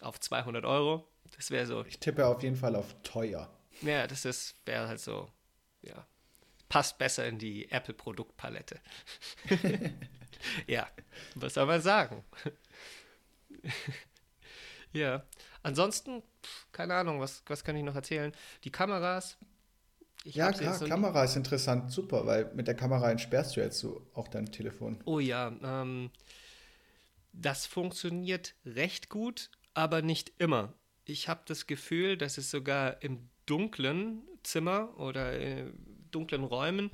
auf 200 Euro. Das wäre so. Ich tippe auf jeden Fall auf teuer. Ja, das ist wäre halt so. Ja, passt besser in die Apple-Produktpalette. ja, was soll man sagen? ja. Ansonsten, keine Ahnung, was, was kann ich noch erzählen? Die Kameras. ja, klar, so Kamera ist interessant, super, weil mit der Kamera entsperrst du jetzt so auch dein Telefon. Oh ja, ähm, das funktioniert recht gut, aber nicht immer. Ich habe das Gefühl, dass es sogar im dunklen Zimmer oder in dunklen Räumen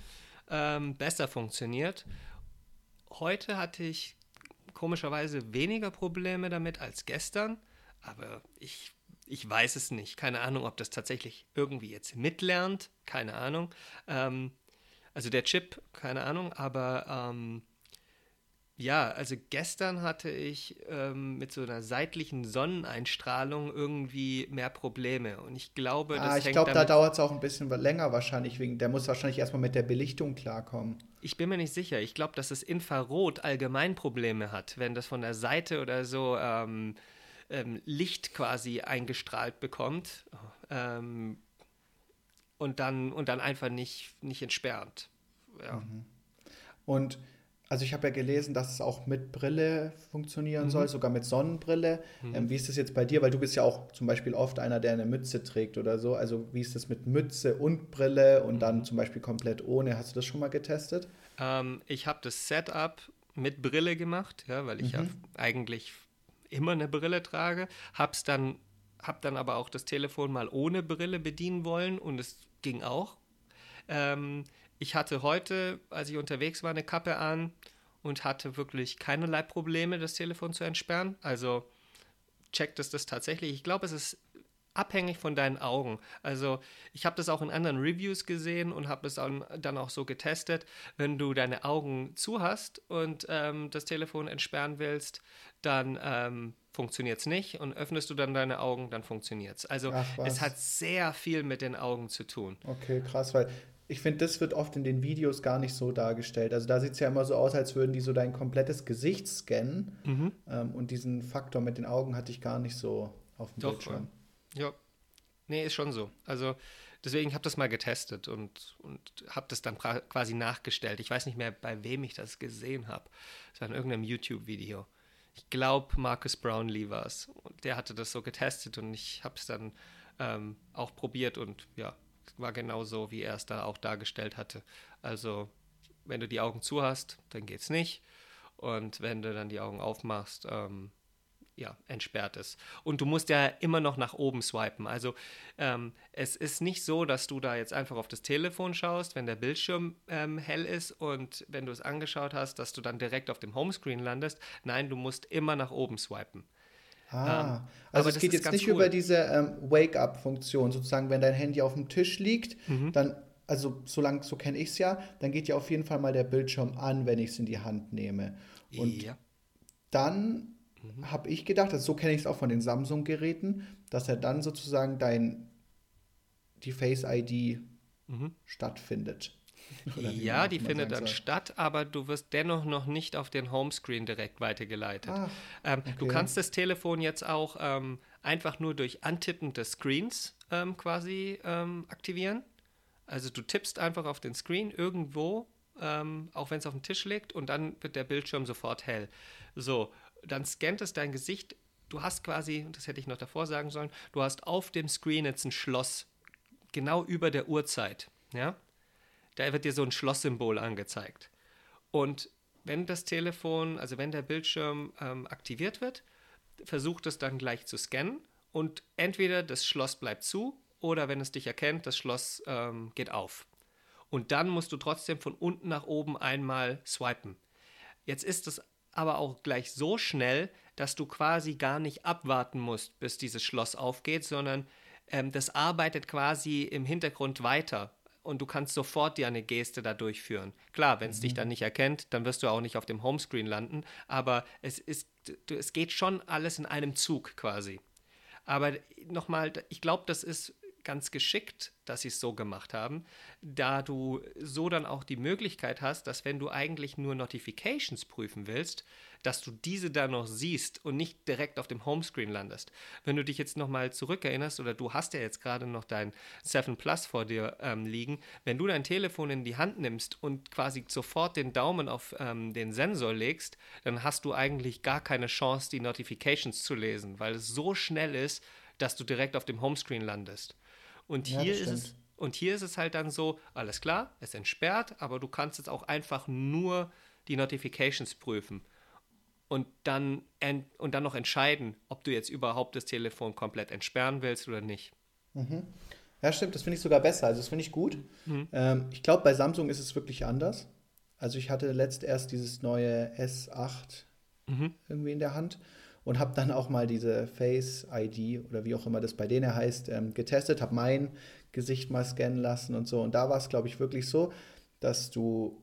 ähm, besser funktioniert. Heute hatte ich komischerweise weniger Probleme damit als gestern, aber ich, ich weiß es nicht. Keine Ahnung, ob das tatsächlich irgendwie jetzt mitlernt, keine Ahnung. Ähm, also der Chip, keine Ahnung, aber ähm, ja, also gestern hatte ich ähm, mit so einer seitlichen Sonneneinstrahlung irgendwie mehr Probleme. Und ich glaube, das ah, ich glaube, da dauert es auch ein bisschen länger wahrscheinlich, wegen, der muss wahrscheinlich erstmal mit der Belichtung klarkommen. Ich bin mir nicht sicher. Ich glaube, dass das Infrarot allgemein Probleme hat, wenn das von der Seite oder so ähm, ähm, Licht quasi eingestrahlt bekommt ähm, und, dann, und dann einfach nicht, nicht entsperrt. Ja. Mhm. Und also ich habe ja gelesen, dass es auch mit Brille funktionieren mhm. soll, sogar mit Sonnenbrille. Mhm. Ähm, wie ist das jetzt bei dir? Weil du bist ja auch zum Beispiel oft einer, der eine Mütze trägt oder so. Also wie ist das mit Mütze und Brille und mhm. dann zum Beispiel komplett ohne? Hast du das schon mal getestet? Ähm, ich habe das Setup mit Brille gemacht, ja, weil ich ja mhm. eigentlich immer eine Brille trage. Hab's dann, hab dann aber auch das Telefon mal ohne Brille bedienen wollen und es ging auch. Ähm, ich hatte heute, als ich unterwegs war, eine Kappe an und hatte wirklich keinerlei Probleme, das Telefon zu entsperren. Also checkt es das tatsächlich. Ich glaube, es ist abhängig von deinen Augen. Also ich habe das auch in anderen Reviews gesehen und habe es dann auch so getestet. Wenn du deine Augen zu hast und ähm, das Telefon entsperren willst, dann ähm, funktioniert es nicht und öffnest du dann deine Augen, dann funktioniert es. Also es hat sehr viel mit den Augen zu tun. Okay, krass, weil ich finde, das wird oft in den Videos gar nicht so dargestellt. Also da sieht es ja immer so aus, als würden die so dein komplettes Gesicht scannen. Mhm. Ähm, und diesen Faktor mit den Augen hatte ich gar nicht so auf dem Doch, Bildschirm. Ja. Nee, ist schon so. Also deswegen habe ich das mal getestet und, und habe das dann quasi nachgestellt. Ich weiß nicht mehr, bei wem ich das gesehen habe. Es war in irgendeinem YouTube-Video. Ich glaube, Marcus Brownlee war es. Der hatte das so getestet und ich habe es dann ähm, auch probiert und ja, war genauso, wie er es da auch dargestellt hatte. Also, wenn du die Augen zu hast, dann geht's nicht. Und wenn du dann die Augen aufmachst, ähm, ja, entsperrt es. Und du musst ja immer noch nach oben swipen. Also ähm, es ist nicht so, dass du da jetzt einfach auf das Telefon schaust, wenn der Bildschirm ähm, hell ist und wenn du es angeschaut hast, dass du dann direkt auf dem Homescreen landest. Nein, du musst immer nach oben swipen. Ah, ähm, also es geht jetzt nicht cool. über diese ähm, Wake-up-Funktion, sozusagen, wenn dein Handy auf dem Tisch liegt, mhm. dann, also solange, so kenne ich es ja, dann geht ja auf jeden Fall mal der Bildschirm an, wenn ich es in die Hand nehme. Und ja. dann mhm. habe ich gedacht, also so kenne ich es auch von den Samsung-Geräten, dass er dann sozusagen dein, die Face-ID mhm. stattfindet. ja, die findet dann soll. statt, aber du wirst dennoch noch nicht auf den Homescreen direkt weitergeleitet. Ah, ähm, okay. Du kannst das Telefon jetzt auch ähm, einfach nur durch Antippen des Screens ähm, quasi ähm, aktivieren. Also du tippst einfach auf den Screen irgendwo, ähm, auch wenn es auf dem Tisch liegt, und dann wird der Bildschirm sofort hell. So, dann scannt es dein Gesicht. Du hast quasi, das hätte ich noch davor sagen sollen, du hast auf dem Screen jetzt ein Schloss, genau über der Uhrzeit. Ja? Da wird dir so ein Schlosssymbol angezeigt. Und wenn das Telefon, also wenn der Bildschirm ähm, aktiviert wird, versucht es dann gleich zu scannen und entweder das Schloss bleibt zu oder wenn es dich erkennt, das Schloss ähm, geht auf. Und dann musst du trotzdem von unten nach oben einmal swipen. Jetzt ist es aber auch gleich so schnell, dass du quasi gar nicht abwarten musst, bis dieses Schloss aufgeht, sondern ähm, das arbeitet quasi im Hintergrund weiter und du kannst sofort dir eine Geste da durchführen. Klar, wenn es mhm. dich dann nicht erkennt, dann wirst du auch nicht auf dem Homescreen landen, aber es ist, es geht schon alles in einem Zug quasi. Aber nochmal, ich glaube, das ist ganz geschickt, dass sie es so gemacht haben, da du so dann auch die Möglichkeit hast, dass wenn du eigentlich nur Notifications prüfen willst, dass du diese dann noch siehst und nicht direkt auf dem Homescreen landest. Wenn du dich jetzt nochmal zurückerinnerst oder du hast ja jetzt gerade noch dein 7 Plus vor dir ähm, liegen, wenn du dein Telefon in die Hand nimmst und quasi sofort den Daumen auf ähm, den Sensor legst, dann hast du eigentlich gar keine Chance, die Notifications zu lesen, weil es so schnell ist, dass du direkt auf dem Homescreen landest. Und hier ja, ist es und hier ist es halt dann so, alles klar, es entsperrt, aber du kannst jetzt auch einfach nur die Notifications prüfen. Und dann, und dann noch entscheiden, ob du jetzt überhaupt das Telefon komplett entsperren willst oder nicht. Mhm. Ja, stimmt, das finde ich sogar besser. Also das finde ich gut. Mhm. Ähm, ich glaube, bei Samsung ist es wirklich anders. Also ich hatte letzt erst dieses neue S8 mhm. irgendwie in der Hand und habe dann auch mal diese Face ID oder wie auch immer das bei denen heißt, ähm, getestet, habe mein Gesicht mal scannen lassen und so. Und da war es, glaube ich, wirklich so, dass du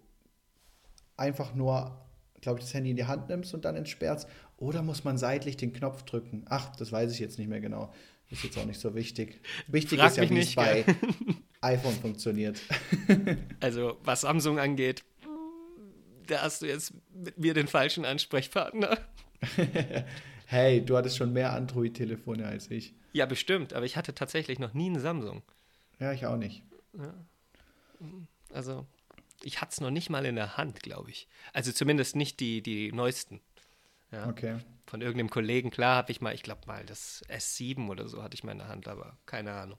einfach nur, glaube ich, das Handy in die Hand nimmst und dann entsperrst. Oder muss man seitlich den Knopf drücken? Ach, das weiß ich jetzt nicht mehr genau. Ist jetzt auch nicht so wichtig. Wichtig Frag ist ja, wie es bei iPhone funktioniert. also, was Samsung angeht, da hast du jetzt mit mir den falschen Ansprechpartner. hey, du hattest schon mehr Android-Telefone als ich. Ja, bestimmt, aber ich hatte tatsächlich noch nie einen Samsung. Ja, ich auch nicht. Ja. Also, ich hatte es noch nicht mal in der Hand, glaube ich. Also zumindest nicht die, die neuesten. Ja. Okay. Von irgendeinem Kollegen, klar, habe ich mal, ich glaube mal, das S7 oder so hatte ich mal in der Hand, aber keine Ahnung.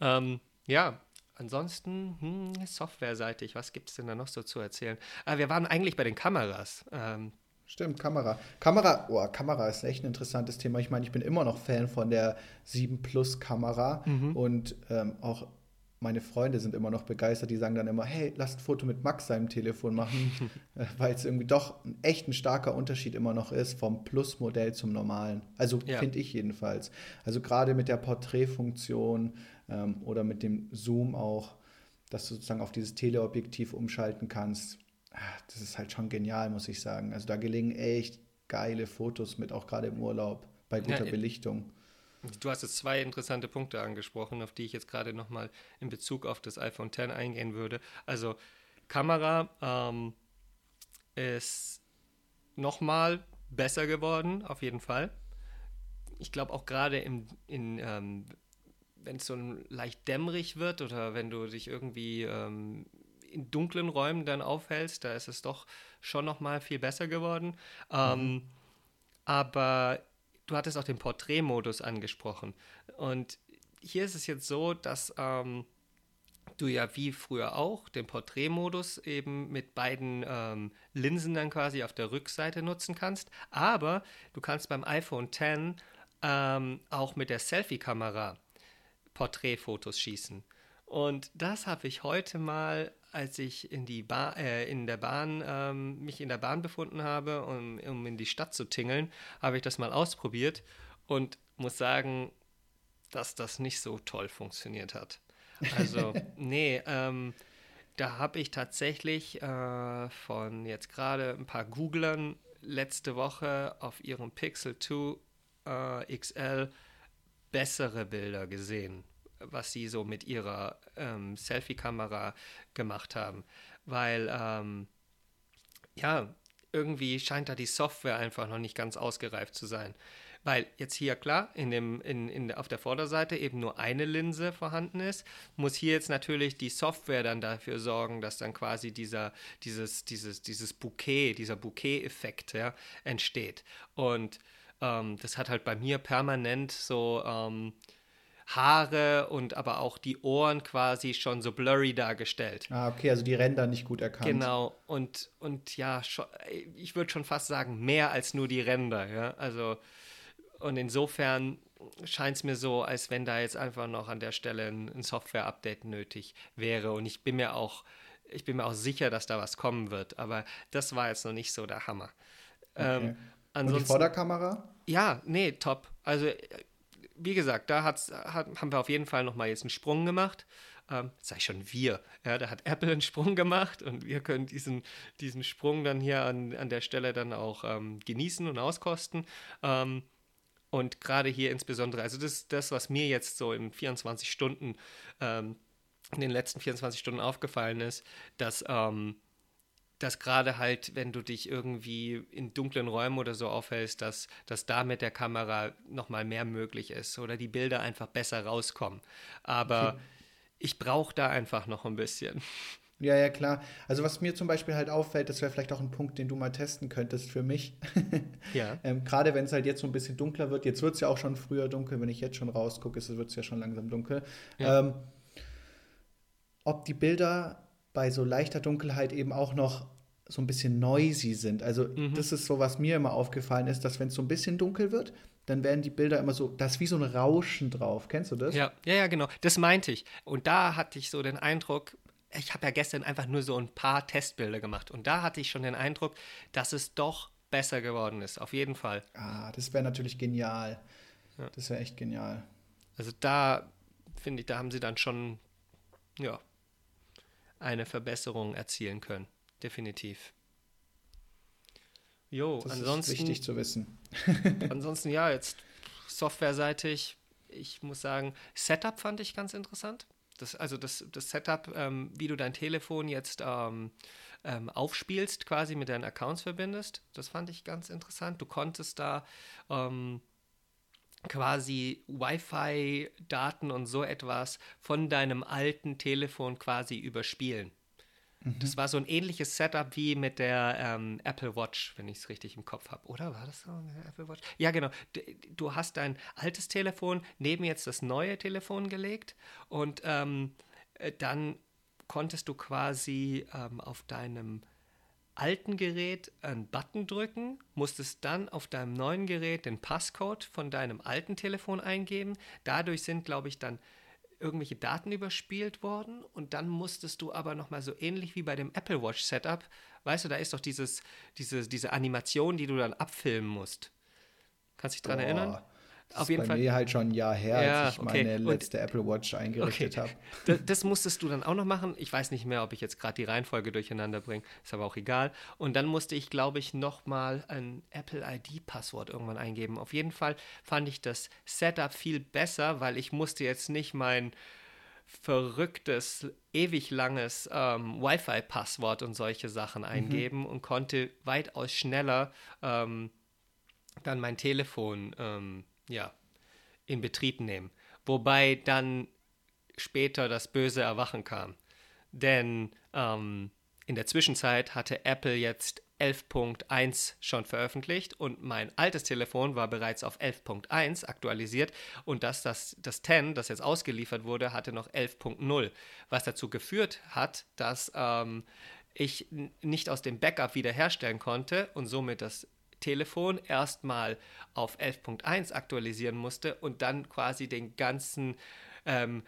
Ähm, ja, ansonsten, hm, softwareseitig, was gibt es denn da noch so zu erzählen? Ah, wir waren eigentlich bei den Kameras. Ähm, Stimmt, Kamera. Kamera, oh, Kamera ist echt ein interessantes Thema. Ich meine, ich bin immer noch Fan von der 7 Plus Kamera mhm. und ähm, auch meine Freunde sind immer noch begeistert. Die sagen dann immer, hey, lass ein Foto mit Max seinem Telefon machen, äh, weil es irgendwie doch ein echt ein starker Unterschied immer noch ist vom Plus-Modell zum normalen. Also ja. finde ich jedenfalls. Also gerade mit der Porträtfunktion ähm, oder mit dem Zoom auch, dass du sozusagen auf dieses Teleobjektiv umschalten kannst das ist halt schon genial, muss ich sagen. Also da gelingen echt geile Fotos mit, auch gerade im Urlaub, bei guter ja, Belichtung. Du hast jetzt zwei interessante Punkte angesprochen, auf die ich jetzt gerade nochmal in Bezug auf das iPhone X eingehen würde. Also Kamera ähm, ist nochmal besser geworden, auf jeden Fall. Ich glaube auch gerade in, in ähm, wenn es so leicht dämmerig wird oder wenn du dich irgendwie ähm, in dunklen Räumen dann aufhältst, da ist es doch schon noch mal viel besser geworden. Ähm, mhm. aber du hattest auch den Porträtmodus angesprochen. Und hier ist es jetzt so, dass ähm, du ja wie früher auch den Porträtmodus eben mit beiden ähm, Linsen dann quasi auf der Rückseite nutzen kannst. Aber du kannst beim iPhone X ähm, auch mit der Selfie-Kamera Porträtfotos schießen. Und das habe ich heute mal als ich in, die ba äh, in der Bahn, ähm, mich in der Bahn befunden habe, um, um in die Stadt zu tingeln, habe ich das mal ausprobiert und muss sagen, dass das nicht so toll funktioniert hat. Also, nee, ähm, da habe ich tatsächlich äh, von jetzt gerade ein paar Googlern letzte Woche auf ihrem Pixel 2 äh, XL bessere Bilder gesehen was sie so mit ihrer ähm, Selfie-Kamera gemacht haben. Weil, ähm, ja, irgendwie scheint da die Software einfach noch nicht ganz ausgereift zu sein. Weil jetzt hier klar in dem, in, in, auf der Vorderseite eben nur eine Linse vorhanden ist, muss hier jetzt natürlich die Software dann dafür sorgen, dass dann quasi dieser, dieses, dieses, dieses Bouquet, dieser Bouquet-Effekt ja, entsteht. Und ähm, das hat halt bei mir permanent so ähm, Haare und aber auch die Ohren quasi schon so blurry dargestellt. Ah, okay, also die Ränder nicht gut erkannt. Genau, und, und ja, schon, ich würde schon fast sagen, mehr als nur die Ränder, ja. Also, und insofern scheint es mir so, als wenn da jetzt einfach noch an der Stelle ein, ein Software-Update nötig wäre. Und ich bin mir auch, ich bin mir auch sicher, dass da was kommen wird. Aber das war jetzt noch nicht so der Hammer. Okay. Ähm, und die Vorderkamera? Ja, nee, top. Also wie gesagt, da hat, haben wir auf jeden Fall nochmal jetzt einen Sprung gemacht. Ähm, ich schon wir. Ja, da hat Apple einen Sprung gemacht und wir können diesen, diesen Sprung dann hier an, an der Stelle dann auch ähm, genießen und auskosten. Ähm, und gerade hier insbesondere, also das das, was mir jetzt so in 24 Stunden, ähm, in den letzten 24 Stunden aufgefallen ist, dass ähm, dass gerade halt, wenn du dich irgendwie in dunklen Räumen oder so aufhältst, dass, dass da mit der Kamera nochmal mehr möglich ist oder die Bilder einfach besser rauskommen. Aber okay. ich brauche da einfach noch ein bisschen. Ja, ja, klar. Also was mir zum Beispiel halt auffällt, das wäre vielleicht auch ein Punkt, den du mal testen könntest für mich. ja. ähm, Gerade wenn es halt jetzt so ein bisschen dunkler wird. Jetzt wird es ja auch schon früher dunkel. Wenn ich jetzt schon rausgucke, wird es ja schon langsam dunkel. Ja. Ähm, ob die Bilder bei so leichter Dunkelheit eben auch noch so ein bisschen noisy sind. Also mhm. das ist so, was mir immer aufgefallen ist, dass wenn es so ein bisschen dunkel wird, dann werden die Bilder immer so, da ist wie so ein Rauschen drauf. Kennst du das? Ja, ja, ja, genau. Das meinte ich. Und da hatte ich so den Eindruck, ich habe ja gestern einfach nur so ein paar Testbilder gemacht. Und da hatte ich schon den Eindruck, dass es doch besser geworden ist. Auf jeden Fall. Ah, das wäre natürlich genial. Ja. Das wäre echt genial. Also da finde ich, da haben sie dann schon, ja, eine Verbesserung erzielen können. Definitiv. Jo, das ansonsten. Ist wichtig zu wissen. ansonsten, ja, jetzt softwareseitig, ich muss sagen, Setup fand ich ganz interessant. Das, also das, das Setup, ähm, wie du dein Telefon jetzt ähm, ähm, aufspielst, quasi mit deinen Accounts verbindest, das fand ich ganz interessant. Du konntest da ähm, quasi Wi-Fi-Daten und so etwas von deinem alten Telefon quasi überspielen. Mhm. Das war so ein ähnliches Setup wie mit der ähm, Apple Watch, wenn ich es richtig im Kopf habe. Oder war das so der Apple Watch? Ja, genau. Du hast dein altes Telefon neben jetzt das neue Telefon gelegt und ähm, äh, dann konntest du quasi ähm, auf deinem alten Gerät einen Button drücken, musstest dann auf deinem neuen Gerät den Passcode von deinem alten Telefon eingeben. Dadurch sind, glaube ich, dann irgendwelche Daten überspielt worden und dann musstest du aber nochmal so ähnlich wie bei dem Apple Watch Setup, weißt du, da ist doch dieses, diese, diese Animation, die du dann abfilmen musst. Kannst du dich dran Boah. erinnern? Auf jeden bei Fall. mir halt schon ein Jahr her, ja, als ich okay. meine letzte Und, Apple Watch eingerichtet okay. habe. Das, musstest du dann auch noch machen. Ich weiß nicht mehr, ob ich jetzt gerade die Reihenfolge durcheinander bringe. Ist aber auch egal. Und dann musste ich, glaube ich, nochmal ein Apple ID-Passwort irgendwann eingeben. Auf jeden Fall fand ich das Setup viel besser, weil ich musste jetzt nicht mein verrücktes, ewig langes ähm, Wi-Fi-Passwort und solche Sachen mhm. eingeben mhm. und konnte weitaus schneller ähm, dann mein Telefon ähm, ja, in Betrieb nehmen. Wobei dann später das böse Erwachen kam. Denn ähm, in der Zwischenzeit hatte Apple jetzt 11.1 schon veröffentlicht und mein altes Telefon war bereits auf 11.1 aktualisiert und das, das, das 10, das jetzt ausgeliefert wurde, hatte noch 11.0, was dazu geführt hat, dass ähm, ich nicht aus dem Backup wiederherstellen konnte und somit das Telefon erstmal auf 11.1 aktualisieren musste und dann quasi den ganzen ähm,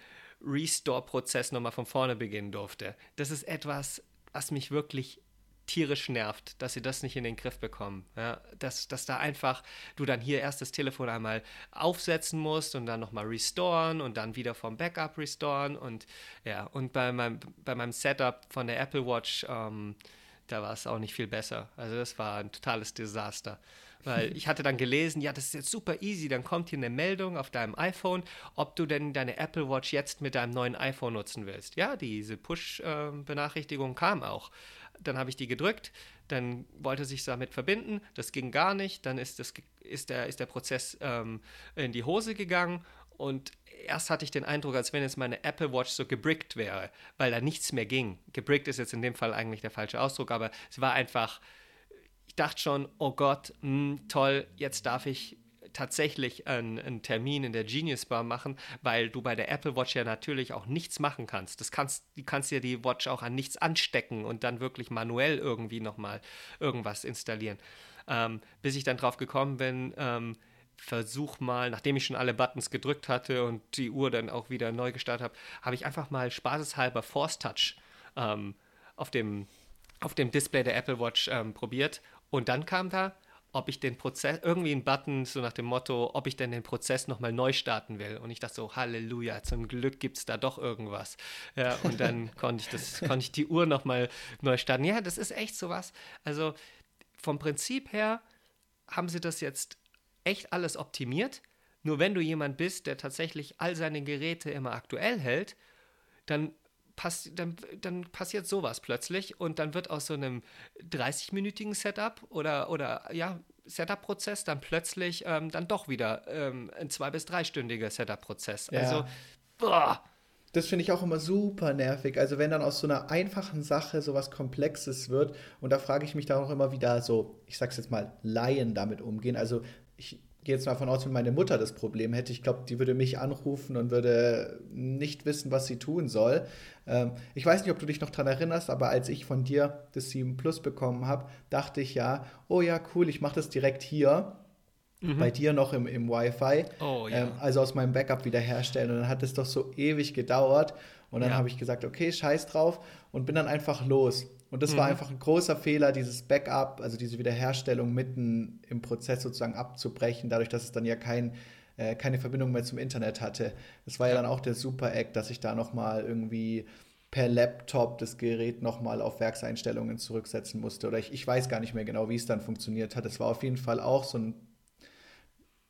Restore-Prozess nochmal von vorne beginnen durfte. Das ist etwas, was mich wirklich tierisch nervt, dass sie das nicht in den Griff bekommen. Ja, dass, dass da einfach du dann hier erst das Telefon einmal aufsetzen musst und dann nochmal restoren und dann wieder vom Backup restoren und ja, und bei meinem, bei meinem Setup von der Apple Watch ähm, da war es auch nicht viel besser. Also das war ein totales Desaster. Weil ich hatte dann gelesen, ja, das ist jetzt super easy, dann kommt hier eine Meldung auf deinem iPhone, ob du denn deine Apple Watch jetzt mit deinem neuen iPhone nutzen willst. Ja, diese Push-Benachrichtigung kam auch. Dann habe ich die gedrückt, dann wollte sich damit verbinden, das ging gar nicht, dann ist, das, ist, der, ist der Prozess ähm, in die Hose gegangen und erst hatte ich den Eindruck, als wenn jetzt meine Apple Watch so gebrickt wäre, weil da nichts mehr ging. Gebrickt ist jetzt in dem Fall eigentlich der falsche Ausdruck, aber es war einfach, ich dachte schon, oh Gott, mh, hm, toll, jetzt darf ich tatsächlich einen, einen, Termin in der Genius Bar machen, weil du bei der Apple Watch ja natürlich auch nichts machen kannst. Das kannst, du kannst ja die Watch auch an nichts anstecken und dann wirklich manuell irgendwie nochmal irgendwas installieren. Ähm, bis ich dann drauf gekommen bin, ähm, versuch mal, nachdem ich schon alle Buttons gedrückt hatte und die Uhr dann auch wieder neu gestartet habe, habe ich einfach mal spaßeshalber Force Touch ähm, auf, dem, auf dem Display der Apple Watch ähm, probiert. Und dann kam da, ob ich den Prozess, irgendwie ein Button, so nach dem Motto, ob ich denn den Prozess nochmal neu starten will. Und ich dachte so, Halleluja, zum Glück gibt es da doch irgendwas. Ja, und dann konnte ich das, konnte ich die Uhr nochmal neu starten. Ja, das ist echt sowas. Also vom Prinzip her haben sie das jetzt echt alles optimiert. Nur wenn du jemand bist, der tatsächlich all seine Geräte immer aktuell hält, dann, pass, dann, dann passiert sowas plötzlich und dann wird aus so einem 30-minütigen Setup oder, oder ja, Setup-Prozess dann plötzlich ähm, dann doch wieder ähm, ein zwei- bis dreistündiger Setup-Prozess. Ja. Also, boah. Das finde ich auch immer super nervig. Also wenn dann aus so einer einfachen Sache so was Komplexes wird und da frage ich mich dann auch immer, wie da so, ich sag's jetzt mal, Laien damit umgehen. Also ich gehe jetzt mal davon aus, wenn meine Mutter das Problem hätte, ich glaube, die würde mich anrufen und würde nicht wissen, was sie tun soll. Ähm, ich weiß nicht, ob du dich noch daran erinnerst, aber als ich von dir das 7 Plus bekommen habe, dachte ich ja, oh ja, cool, ich mache das direkt hier. Mhm. Bei dir noch im, im Wi-Fi. Oh, ja. ähm, also aus meinem Backup wiederherstellen. Und dann hat es doch so ewig gedauert. Und dann ja. habe ich gesagt, okay, scheiß drauf und bin dann einfach los. Und das mhm. war einfach ein großer Fehler, dieses Backup, also diese Wiederherstellung mitten im Prozess sozusagen abzubrechen, dadurch, dass es dann ja kein, äh, keine Verbindung mehr zum Internet hatte. Das war ja, dann auch der Super-Eck, dass ich da nochmal irgendwie per Laptop das Gerät nochmal auf Werkseinstellungen zurücksetzen musste. Oder ich, ich weiß gar nicht mehr genau, wie es dann funktioniert hat. Es war auf jeden Fall auch so ein,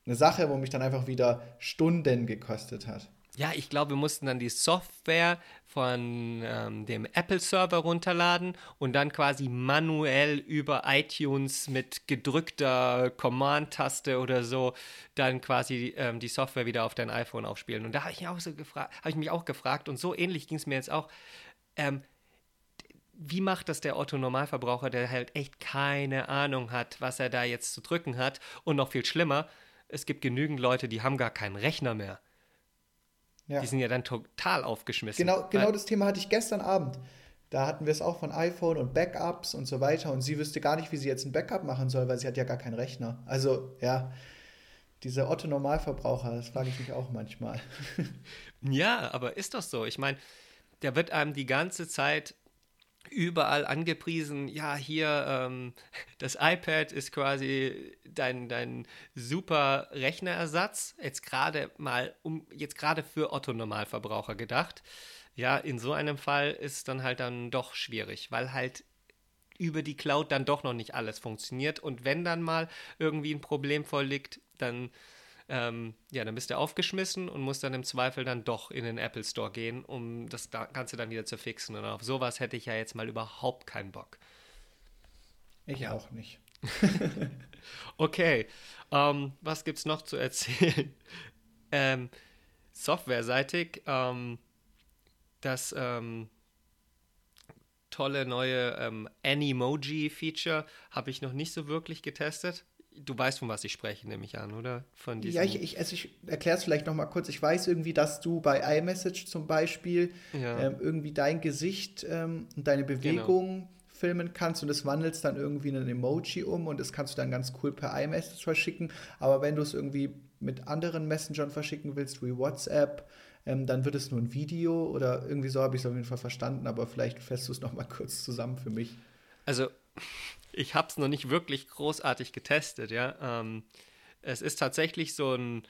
eine Sache, wo mich dann einfach wieder Stunden gekostet hat. Ja, ich glaube, wir mussten dann die Software von ähm, dem Apple-Server runterladen und dann quasi manuell über iTunes mit gedrückter Command-Taste oder so dann quasi ähm, die Software wieder auf dein iPhone aufspielen. Und da habe ich, so hab ich mich auch gefragt und so ähnlich ging es mir jetzt auch. Ähm, wie macht das der Otto-Normalverbraucher, der halt echt keine Ahnung hat, was er da jetzt zu drücken hat? Und noch viel schlimmer, es gibt genügend Leute, die haben gar keinen Rechner mehr. Ja. Die sind ja dann total aufgeschmissen. Genau, genau das Thema hatte ich gestern Abend. Da hatten wir es auch von iPhone und Backups und so weiter. Und sie wüsste gar nicht, wie sie jetzt ein Backup machen soll, weil sie hat ja gar keinen Rechner. Also, ja, diese Otto-Normalverbraucher, das frage ich mich auch manchmal. ja, aber ist doch so. Ich meine, der wird einem die ganze Zeit überall angepriesen, ja, hier, ähm, das iPad ist quasi dein, dein super Rechnerersatz, jetzt gerade mal, um, jetzt gerade für Otto-Normalverbraucher gedacht. Ja, in so einem Fall ist dann halt dann doch schwierig, weil halt über die Cloud dann doch noch nicht alles funktioniert und wenn dann mal irgendwie ein Problem vorliegt, dann ähm, ja, dann bist du aufgeschmissen und musst dann im Zweifel dann doch in den Apple Store gehen, um das Ganze dann wieder zu fixen. Und auf sowas hätte ich ja jetzt mal überhaupt keinen Bock. Ich auch nicht. okay, ähm, was es noch zu erzählen? ähm, Softwareseitig, ähm, das ähm, tolle neue ähm, Animoji-Feature habe ich noch nicht so wirklich getestet. Du weißt, von was ich spreche, nehme ich an, oder? Von ja, ich, ich, also ich erkläre es vielleicht noch mal kurz. Ich weiß irgendwie, dass du bei iMessage zum Beispiel ja. ähm, irgendwie dein Gesicht ähm, und deine Bewegung genau. filmen kannst und das wandelst dann irgendwie in ein Emoji um und das kannst du dann ganz cool per iMessage verschicken. Aber wenn du es irgendwie mit anderen Messengern verschicken willst, wie WhatsApp, ähm, dann wird es nur ein Video oder irgendwie so habe ich es auf jeden Fall verstanden. Aber vielleicht fährst du es noch mal kurz zusammen für mich. Also ich habe es noch nicht wirklich großartig getestet, ja. Ähm, es ist tatsächlich so ein,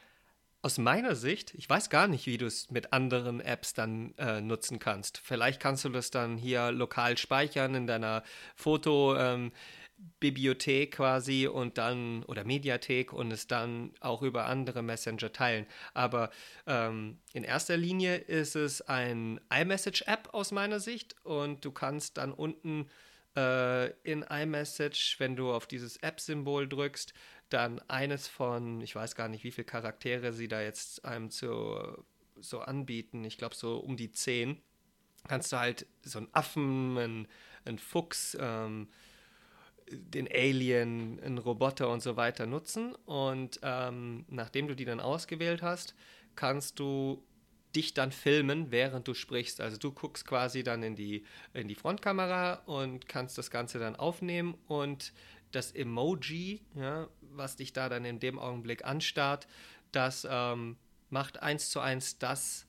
aus meiner Sicht, ich weiß gar nicht, wie du es mit anderen Apps dann äh, nutzen kannst. Vielleicht kannst du das dann hier lokal speichern in deiner Fotobibliothek ähm, quasi und dann oder Mediathek und es dann auch über andere Messenger teilen. Aber ähm, in erster Linie ist es ein iMessage-App aus meiner Sicht und du kannst dann unten äh, in iMessage, wenn du auf dieses App-Symbol drückst, dann eines von, ich weiß gar nicht, wie viele Charaktere sie da jetzt einem zu, so anbieten, ich glaube so um die zehn, kannst du halt so einen Affen, einen, einen Fuchs, ähm, den Alien, einen Roboter und so weiter nutzen. Und ähm, nachdem du die dann ausgewählt hast, kannst du dich dann filmen, während du sprichst. Also du guckst quasi dann in die, in die Frontkamera und kannst das Ganze dann aufnehmen und das Emoji, ja, was dich da dann in dem Augenblick anstarrt, das ähm, macht eins zu eins das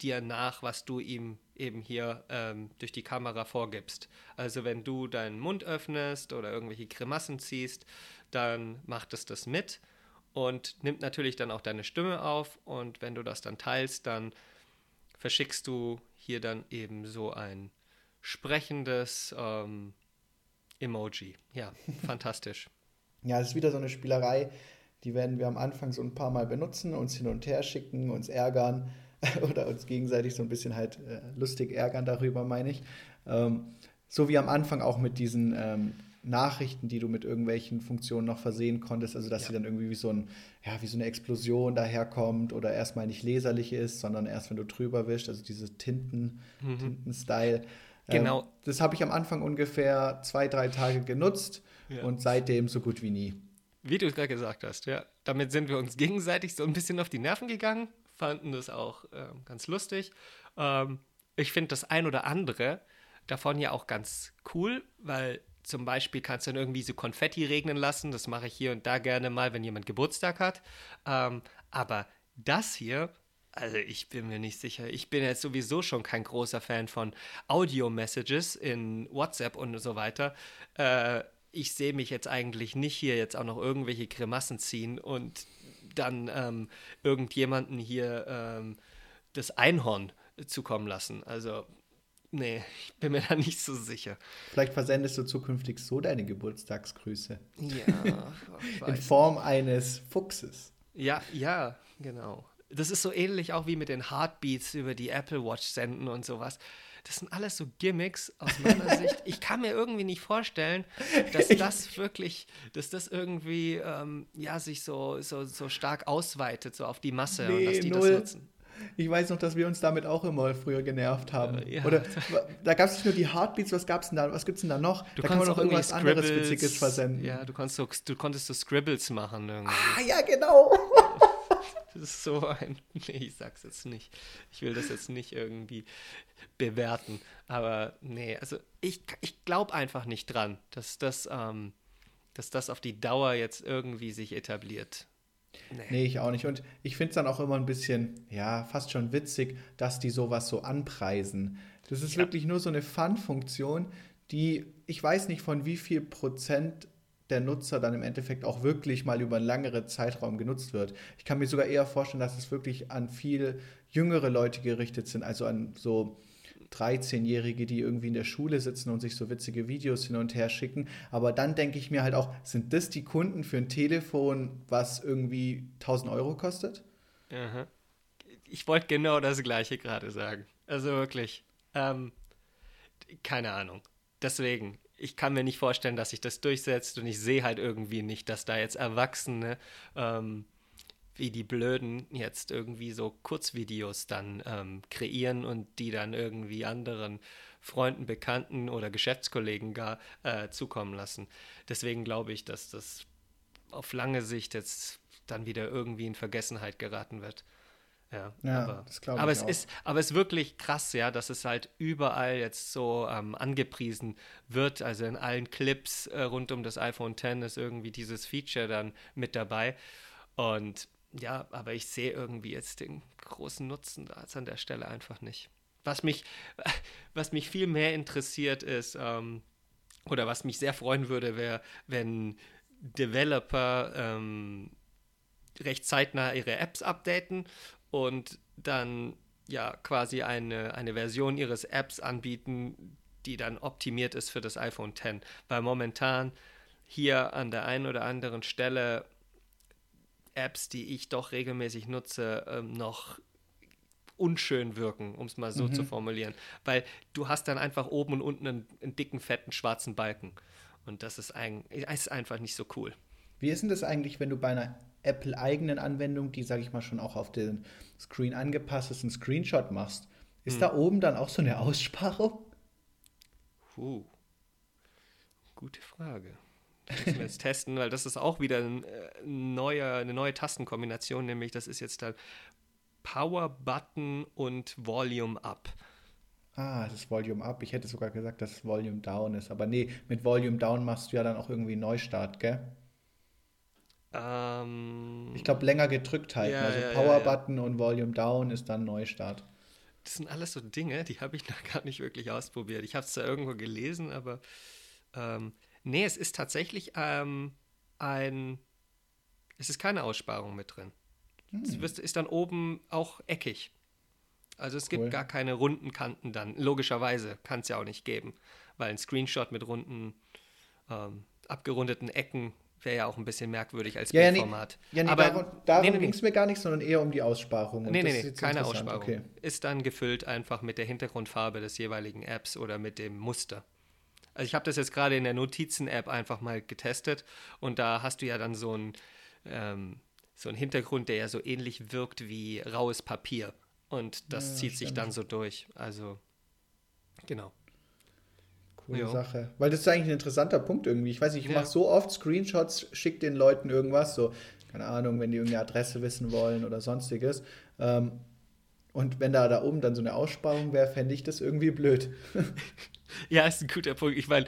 dir nach, was du ihm eben hier ähm, durch die Kamera vorgibst. Also wenn du deinen Mund öffnest oder irgendwelche Grimassen ziehst, dann macht es das mit und nimmt natürlich dann auch deine Stimme auf und wenn du das dann teilst, dann verschickst du hier dann eben so ein sprechendes ähm, Emoji. Ja, fantastisch. Ja, es ist wieder so eine Spielerei, die werden wir am Anfang so ein paar Mal benutzen, uns hin und her schicken, uns ärgern oder uns gegenseitig so ein bisschen halt äh, lustig ärgern darüber, meine ich. Ähm, so wie am Anfang auch mit diesen ähm, Nachrichten, die du mit irgendwelchen Funktionen noch versehen konntest, also dass ja. sie dann irgendwie wie so, ein, ja, wie so eine Explosion daherkommt oder erstmal nicht leserlich ist, sondern erst wenn du drüber wischst, also diese Tinten, mhm. Tinten-Style. Genau. Ähm, das habe ich am Anfang ungefähr zwei, drei Tage genutzt ja. und seitdem so gut wie nie. Wie du gerade gesagt hast, ja. Damit sind wir uns gegenseitig so ein bisschen auf die Nerven gegangen, fanden das auch ähm, ganz lustig. Ähm, ich finde das ein oder andere davon ja auch ganz cool, weil zum Beispiel kannst du dann irgendwie so Konfetti regnen lassen. Das mache ich hier und da gerne mal, wenn jemand Geburtstag hat. Ähm, aber das hier, also ich bin mir nicht sicher. Ich bin jetzt sowieso schon kein großer Fan von Audio-Messages in WhatsApp und so weiter. Äh, ich sehe mich jetzt eigentlich nicht hier jetzt auch noch irgendwelche Grimassen ziehen und dann ähm, irgendjemanden hier ähm, das Einhorn zukommen lassen. Also Nee, ich bin mir da nicht so sicher. Vielleicht versendest du zukünftig so deine Geburtstagsgrüße. Ja. In Form nicht. eines Fuchses. Ja, ja, genau. Das ist so ähnlich auch wie mit den Heartbeats über die Apple Watch senden und sowas. Das sind alles so Gimmicks aus meiner Sicht. Ich kann mir irgendwie nicht vorstellen, dass das wirklich, dass das irgendwie ähm, ja sich so, so, so stark ausweitet, so auf die Masse nee, und dass die null. das nutzen. Ich weiß noch, dass wir uns damit auch immer früher genervt haben. Äh, ja. Oder da gab es nicht nur die Heartbeats, was gab's denn da? Was gibt's denn da noch? Du da kann man noch irgendwas Scribbles, anderes Witziges versenden. Ja, du, konntest so, du konntest so Scribbles machen irgendwie. Ah, ja, genau. Das ist so ein. Nee, ich sag's jetzt nicht. Ich will das jetzt nicht irgendwie bewerten. Aber nee, also ich, ich glaube einfach nicht dran, dass das, ähm, dass das auf die Dauer jetzt irgendwie sich etabliert. Nee. nee, ich auch nicht. Und ich finde es dann auch immer ein bisschen, ja, fast schon witzig, dass die sowas so anpreisen. Das ist ja. wirklich nur so eine Fun-Funktion, die, ich weiß nicht von wie viel Prozent der Nutzer dann im Endeffekt auch wirklich mal über einen längeren Zeitraum genutzt wird. Ich kann mir sogar eher vorstellen, dass es wirklich an viel jüngere Leute gerichtet sind, also an so 13-Jährige, die irgendwie in der Schule sitzen und sich so witzige Videos hin und her schicken. Aber dann denke ich mir halt auch, sind das die Kunden für ein Telefon, was irgendwie 1000 Euro kostet? Aha. Ich wollte genau das Gleiche gerade sagen. Also wirklich. Ähm, keine Ahnung. Deswegen, ich kann mir nicht vorstellen, dass sich das durchsetzt und ich sehe halt irgendwie nicht, dass da jetzt Erwachsene ähm, wie die Blöden jetzt irgendwie so Kurzvideos dann ähm, kreieren und die dann irgendwie anderen Freunden, Bekannten oder Geschäftskollegen gar äh, zukommen lassen. Deswegen glaube ich, dass das auf lange Sicht jetzt dann wieder irgendwie in Vergessenheit geraten wird. Ja, ja aber, das glaube ich aber es auch. ist, aber es ist wirklich krass, ja, dass es halt überall jetzt so ähm, angepriesen wird. Also in allen Clips äh, rund um das iPhone X ist irgendwie dieses Feature dann mit dabei. Und ja, aber ich sehe irgendwie jetzt den großen Nutzen da an der Stelle einfach nicht. Was mich, was mich viel mehr interessiert ist, ähm, oder was mich sehr freuen würde, wäre, wenn Developer ähm, recht zeitnah ihre Apps updaten und dann ja quasi eine, eine Version ihres Apps anbieten, die dann optimiert ist für das iPhone X. Weil momentan hier an der einen oder anderen Stelle Apps, die ich doch regelmäßig nutze, ähm, noch unschön wirken, um es mal so mhm. zu formulieren. Weil du hast dann einfach oben und unten einen, einen dicken, fetten, schwarzen Balken. Und das ist, ein, ist einfach nicht so cool. Wie ist denn das eigentlich, wenn du bei einer Apple-eigenen Anwendung, die, sage ich mal, schon auch auf den Screen angepasst ist, einen Screenshot machst? Ist hm. da oben dann auch so eine Aussparung? Puh. Gute Frage. Müssen wir jetzt testen, weil das ist auch wieder ein, äh, neuer, eine neue Tastenkombination, nämlich das ist jetzt dann Power Button und Volume Up. Ah, das ist Volume Up. Ich hätte sogar gesagt, dass es Volume Down ist. Aber nee, mit Volume Down machst du ja dann auch irgendwie einen Neustart, gell? Ähm, ich glaube, länger gedrückt halten. Ja, also ja, Power ja, Button und Volume Down ist dann Neustart. Das sind alles so Dinge, die habe ich noch gar nicht wirklich ausprobiert. Ich habe es da irgendwo gelesen, aber ähm, Nee, es ist tatsächlich ähm, ein. Es ist keine Aussparung mit drin. Hm. Es ist dann oben auch eckig. Also es cool. gibt gar keine runden Kanten dann. Logischerweise kann es ja auch nicht geben, weil ein Screenshot mit runden, ähm, abgerundeten Ecken wäre ja auch ein bisschen merkwürdig als ja, Bildformat. Ja, nee, ja, nee, Aber darum, darum nee, nee, ging es mir gar nicht, sondern eher um die Aussparung. Und nee, nee, nee, keine Aussparung. Okay. Ist dann gefüllt einfach mit der Hintergrundfarbe des jeweiligen Apps oder mit dem Muster. Also ich habe das jetzt gerade in der Notizen-App einfach mal getestet und da hast du ja dann so einen ähm, so einen Hintergrund, der ja so ähnlich wirkt wie raues Papier. Und das ja, zieht stimmt. sich dann so durch. Also, genau. Coole jo. Sache. Weil das ist eigentlich ein interessanter Punkt irgendwie. Ich weiß nicht, ich ja. mache so oft Screenshots, schicke den Leuten irgendwas, so, keine Ahnung, wenn die irgendeine Adresse wissen wollen oder sonstiges. Ähm, und wenn da da oben dann so eine Aussparung wäre, fände ich das irgendwie blöd. ja, ist ein guter Punkt. Ich meine,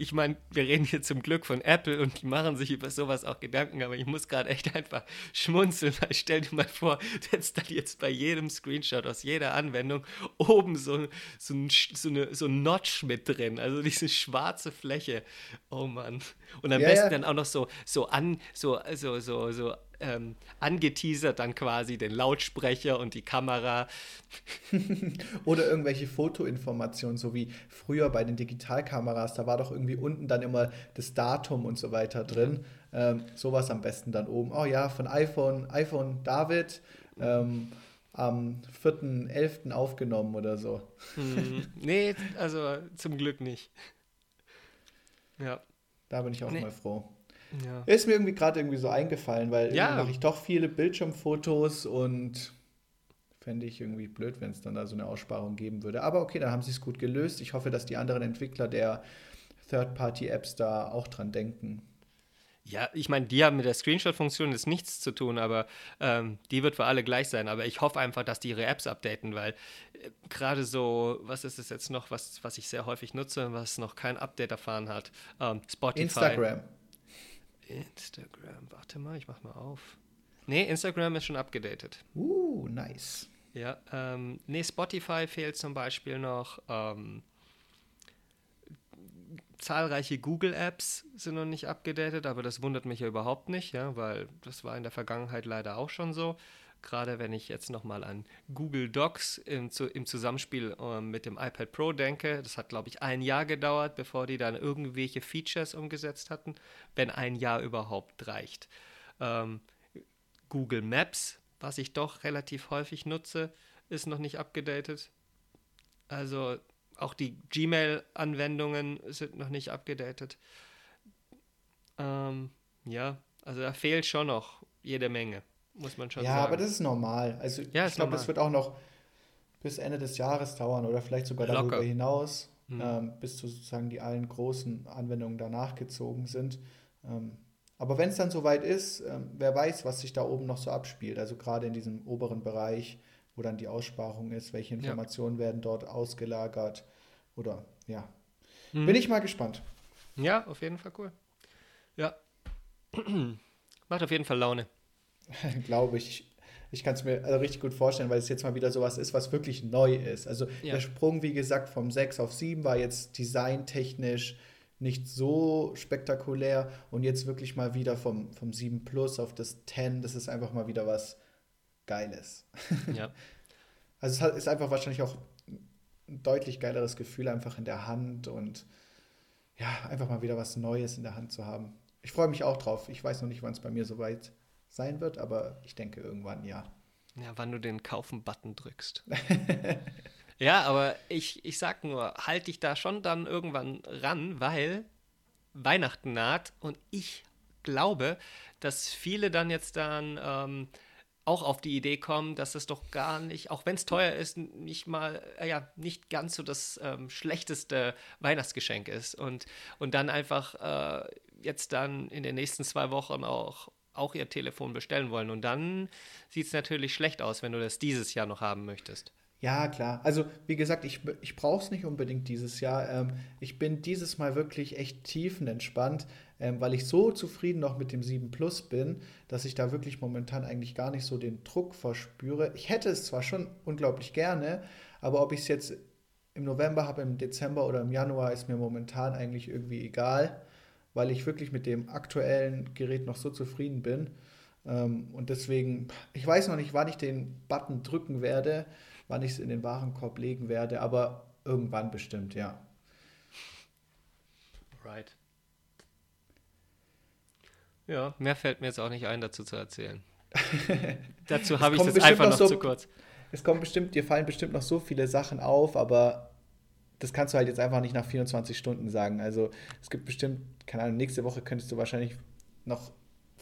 ich meine, wir reden hier zum Glück von Apple und die machen sich über sowas auch Gedanken, aber ich muss gerade echt einfach schmunzeln, weil stell dir mal vor, jetzt da jetzt bei jedem Screenshot aus jeder Anwendung oben so, so, ein, so, eine, so ein Notch mit drin, also diese schwarze Fläche. Oh Mann. Und am ja, besten ja. dann auch noch so, so an, so, so, so, so ähm, angeteasert dann quasi den Lautsprecher und die Kamera. Oder irgendwelche Fotoinformationen, so wie früher bei den Digitalkameras, da war doch irgendwie unten dann immer das Datum und so weiter drin. Ähm, sowas am besten dann oben. Oh ja, von iPhone, iPhone David. Ähm, am 4.11. aufgenommen oder so. Hm, nee, also zum Glück nicht. Ja. Da bin ich auch nee. mal froh. Ja. Ist mir irgendwie gerade irgendwie so eingefallen, weil ja. mache ich doch viele Bildschirmfotos und fände ich irgendwie blöd, wenn es dann da so eine Aussparung geben würde. Aber okay, dann haben sie es gut gelöst. Ich hoffe, dass die anderen Entwickler der Third-Party-Apps da auch dran denken. Ja, ich meine, die haben mit der Screenshot-Funktion jetzt nichts zu tun, aber ähm, die wird für alle gleich sein. Aber ich hoffe einfach, dass die ihre Apps updaten, weil äh, gerade so, was ist es jetzt noch, was, was ich sehr häufig nutze, was noch kein Update erfahren hat? Ähm, Spotify. Instagram. Instagram, warte mal, ich mach mal auf. Nee, Instagram ist schon abgedatet. Uh, nice. Ja, ähm, nee, Spotify fehlt zum Beispiel noch. Ähm, zahlreiche Google-Apps sind noch nicht abgedatet, aber das wundert mich ja überhaupt nicht, ja, weil das war in der Vergangenheit leider auch schon so. Gerade wenn ich jetzt nochmal an Google Docs im, im Zusammenspiel äh, mit dem iPad Pro denke, das hat, glaube ich, ein Jahr gedauert, bevor die dann irgendwelche Features umgesetzt hatten, wenn ein Jahr überhaupt reicht. Ähm, Google Maps, was ich doch relativ häufig nutze, ist noch nicht abgedatet. Also auch die Gmail-Anwendungen sind noch nicht abgedatet. Ähm, ja, also da fehlt schon noch jede Menge muss man schon ja, sagen. Ja, aber das ist normal. Also ja, ich glaube, das wird auch noch bis Ende des Jahres dauern oder vielleicht sogar darüber Locker. hinaus, mhm. ähm, bis sozusagen die allen großen Anwendungen danach gezogen sind. Ähm, aber wenn es dann soweit ist, ähm, wer weiß, was sich da oben noch so abspielt. Also gerade in diesem oberen Bereich, wo dann die Aussparung ist, welche Informationen ja. werden dort ausgelagert oder ja. Mhm. Bin ich mal gespannt. Ja, auf jeden Fall cool. Ja. Macht auf jeden Fall Laune. glaube ich. Ich kann es mir also richtig gut vorstellen, weil es jetzt mal wieder sowas ist, was wirklich neu ist. Also ja. der Sprung, wie gesagt, vom 6 auf 7 war jetzt designtechnisch nicht so spektakulär und jetzt wirklich mal wieder vom, vom 7 Plus auf das 10, das ist einfach mal wieder was Geiles. Ja. Also es ist einfach wahrscheinlich auch ein deutlich geileres Gefühl einfach in der Hand und ja, einfach mal wieder was Neues in der Hand zu haben. Ich freue mich auch drauf. Ich weiß noch nicht, wann es bei mir soweit ist sein wird, aber ich denke irgendwann ja. Ja, wann du den Kaufen-Button drückst. ja, aber ich, ich sag nur, halt dich da schon dann irgendwann ran, weil Weihnachten naht und ich glaube, dass viele dann jetzt dann ähm, auch auf die Idee kommen, dass es doch gar nicht, auch wenn es teuer ist, nicht mal, äh, ja, nicht ganz so das ähm, schlechteste Weihnachtsgeschenk ist und, und dann einfach äh, jetzt dann in den nächsten zwei Wochen auch auch ihr Telefon bestellen wollen. Und dann sieht es natürlich schlecht aus, wenn du das dieses Jahr noch haben möchtest. Ja, klar. Also, wie gesagt, ich, ich brauche es nicht unbedingt dieses Jahr. Ähm, ich bin dieses Mal wirklich echt tiefenentspannt, ähm, weil ich so zufrieden noch mit dem 7 Plus bin, dass ich da wirklich momentan eigentlich gar nicht so den Druck verspüre. Ich hätte es zwar schon unglaublich gerne, aber ob ich es jetzt im November habe, im Dezember oder im Januar, ist mir momentan eigentlich irgendwie egal weil ich wirklich mit dem aktuellen Gerät noch so zufrieden bin. Ähm, und deswegen, ich weiß noch nicht, wann ich den Button drücken werde, wann ich es in den Warenkorb legen werde, aber irgendwann bestimmt, ja. Right. Ja, mehr fällt mir jetzt auch nicht ein, dazu zu erzählen. dazu habe ich es einfach noch, so, zu kurz. Es kommt bestimmt, dir fallen bestimmt noch so viele Sachen auf, aber das kannst du halt jetzt einfach nicht nach 24 Stunden sagen. Also es gibt bestimmt, keine Ahnung, nächste Woche könntest du wahrscheinlich noch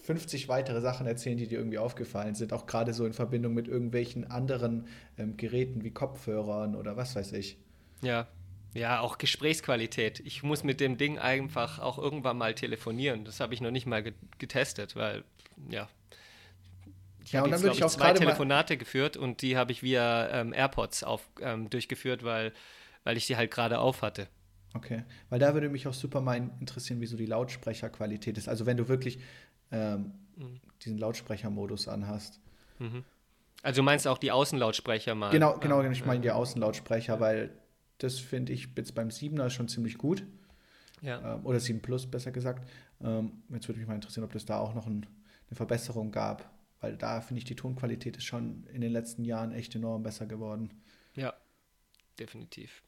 50 weitere Sachen erzählen, die dir irgendwie aufgefallen sind, auch gerade so in Verbindung mit irgendwelchen anderen ähm, Geräten wie Kopfhörern oder was weiß ich. Ja, Ja, auch Gesprächsqualität. Ich muss mit dem Ding einfach auch irgendwann mal telefonieren. Das habe ich noch nicht mal getestet, weil, ja. Ich ja, habe jetzt, ich, ich zwei Telefonate geführt und die habe ich via ähm, AirPods auf, ähm, durchgeführt, weil, weil ich die halt gerade auf hatte. Okay, weil da würde mich auch super mal interessieren, wie so die Lautsprecherqualität ist. Also wenn du wirklich ähm, mhm. diesen Lautsprechermodus anhast. Mhm. Also du meinst auch die Außenlautsprecher mal? Genau, genau, ich meine die Außenlautsprecher, ja. weil das finde ich jetzt beim 7er schon ziemlich gut. Ja. Ähm, oder 7 Plus, besser gesagt. Ähm, jetzt würde mich mal interessieren, ob das da auch noch ein, eine Verbesserung gab, weil da finde ich, die Tonqualität ist schon in den letzten Jahren echt enorm besser geworden. Ja, definitiv.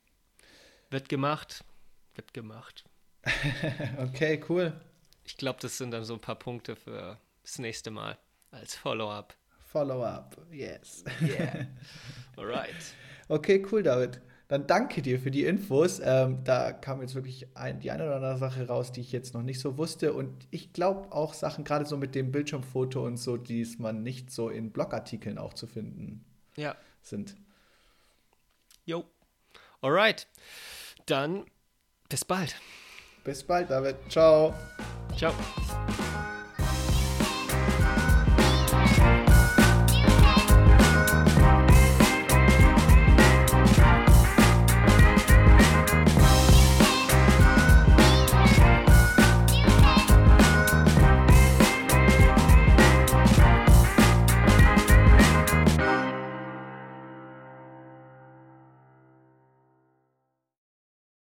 Wird gemacht, wird gemacht. okay, cool. Ich glaube, das sind dann so ein paar Punkte für das nächste Mal als Follow-up. Follow-up, yes. Yeah. Alright. Okay, cool, David. Dann danke dir für die Infos. Ähm, da kam jetzt wirklich ein, die eine oder andere Sache raus, die ich jetzt noch nicht so wusste. Und ich glaube auch Sachen, gerade so mit dem Bildschirmfoto und so, die man nicht so in Blogartikeln auch zu finden ja. sind. Jo. Alright. Dann bis bald. Bis bald, David. Ciao. Ciao.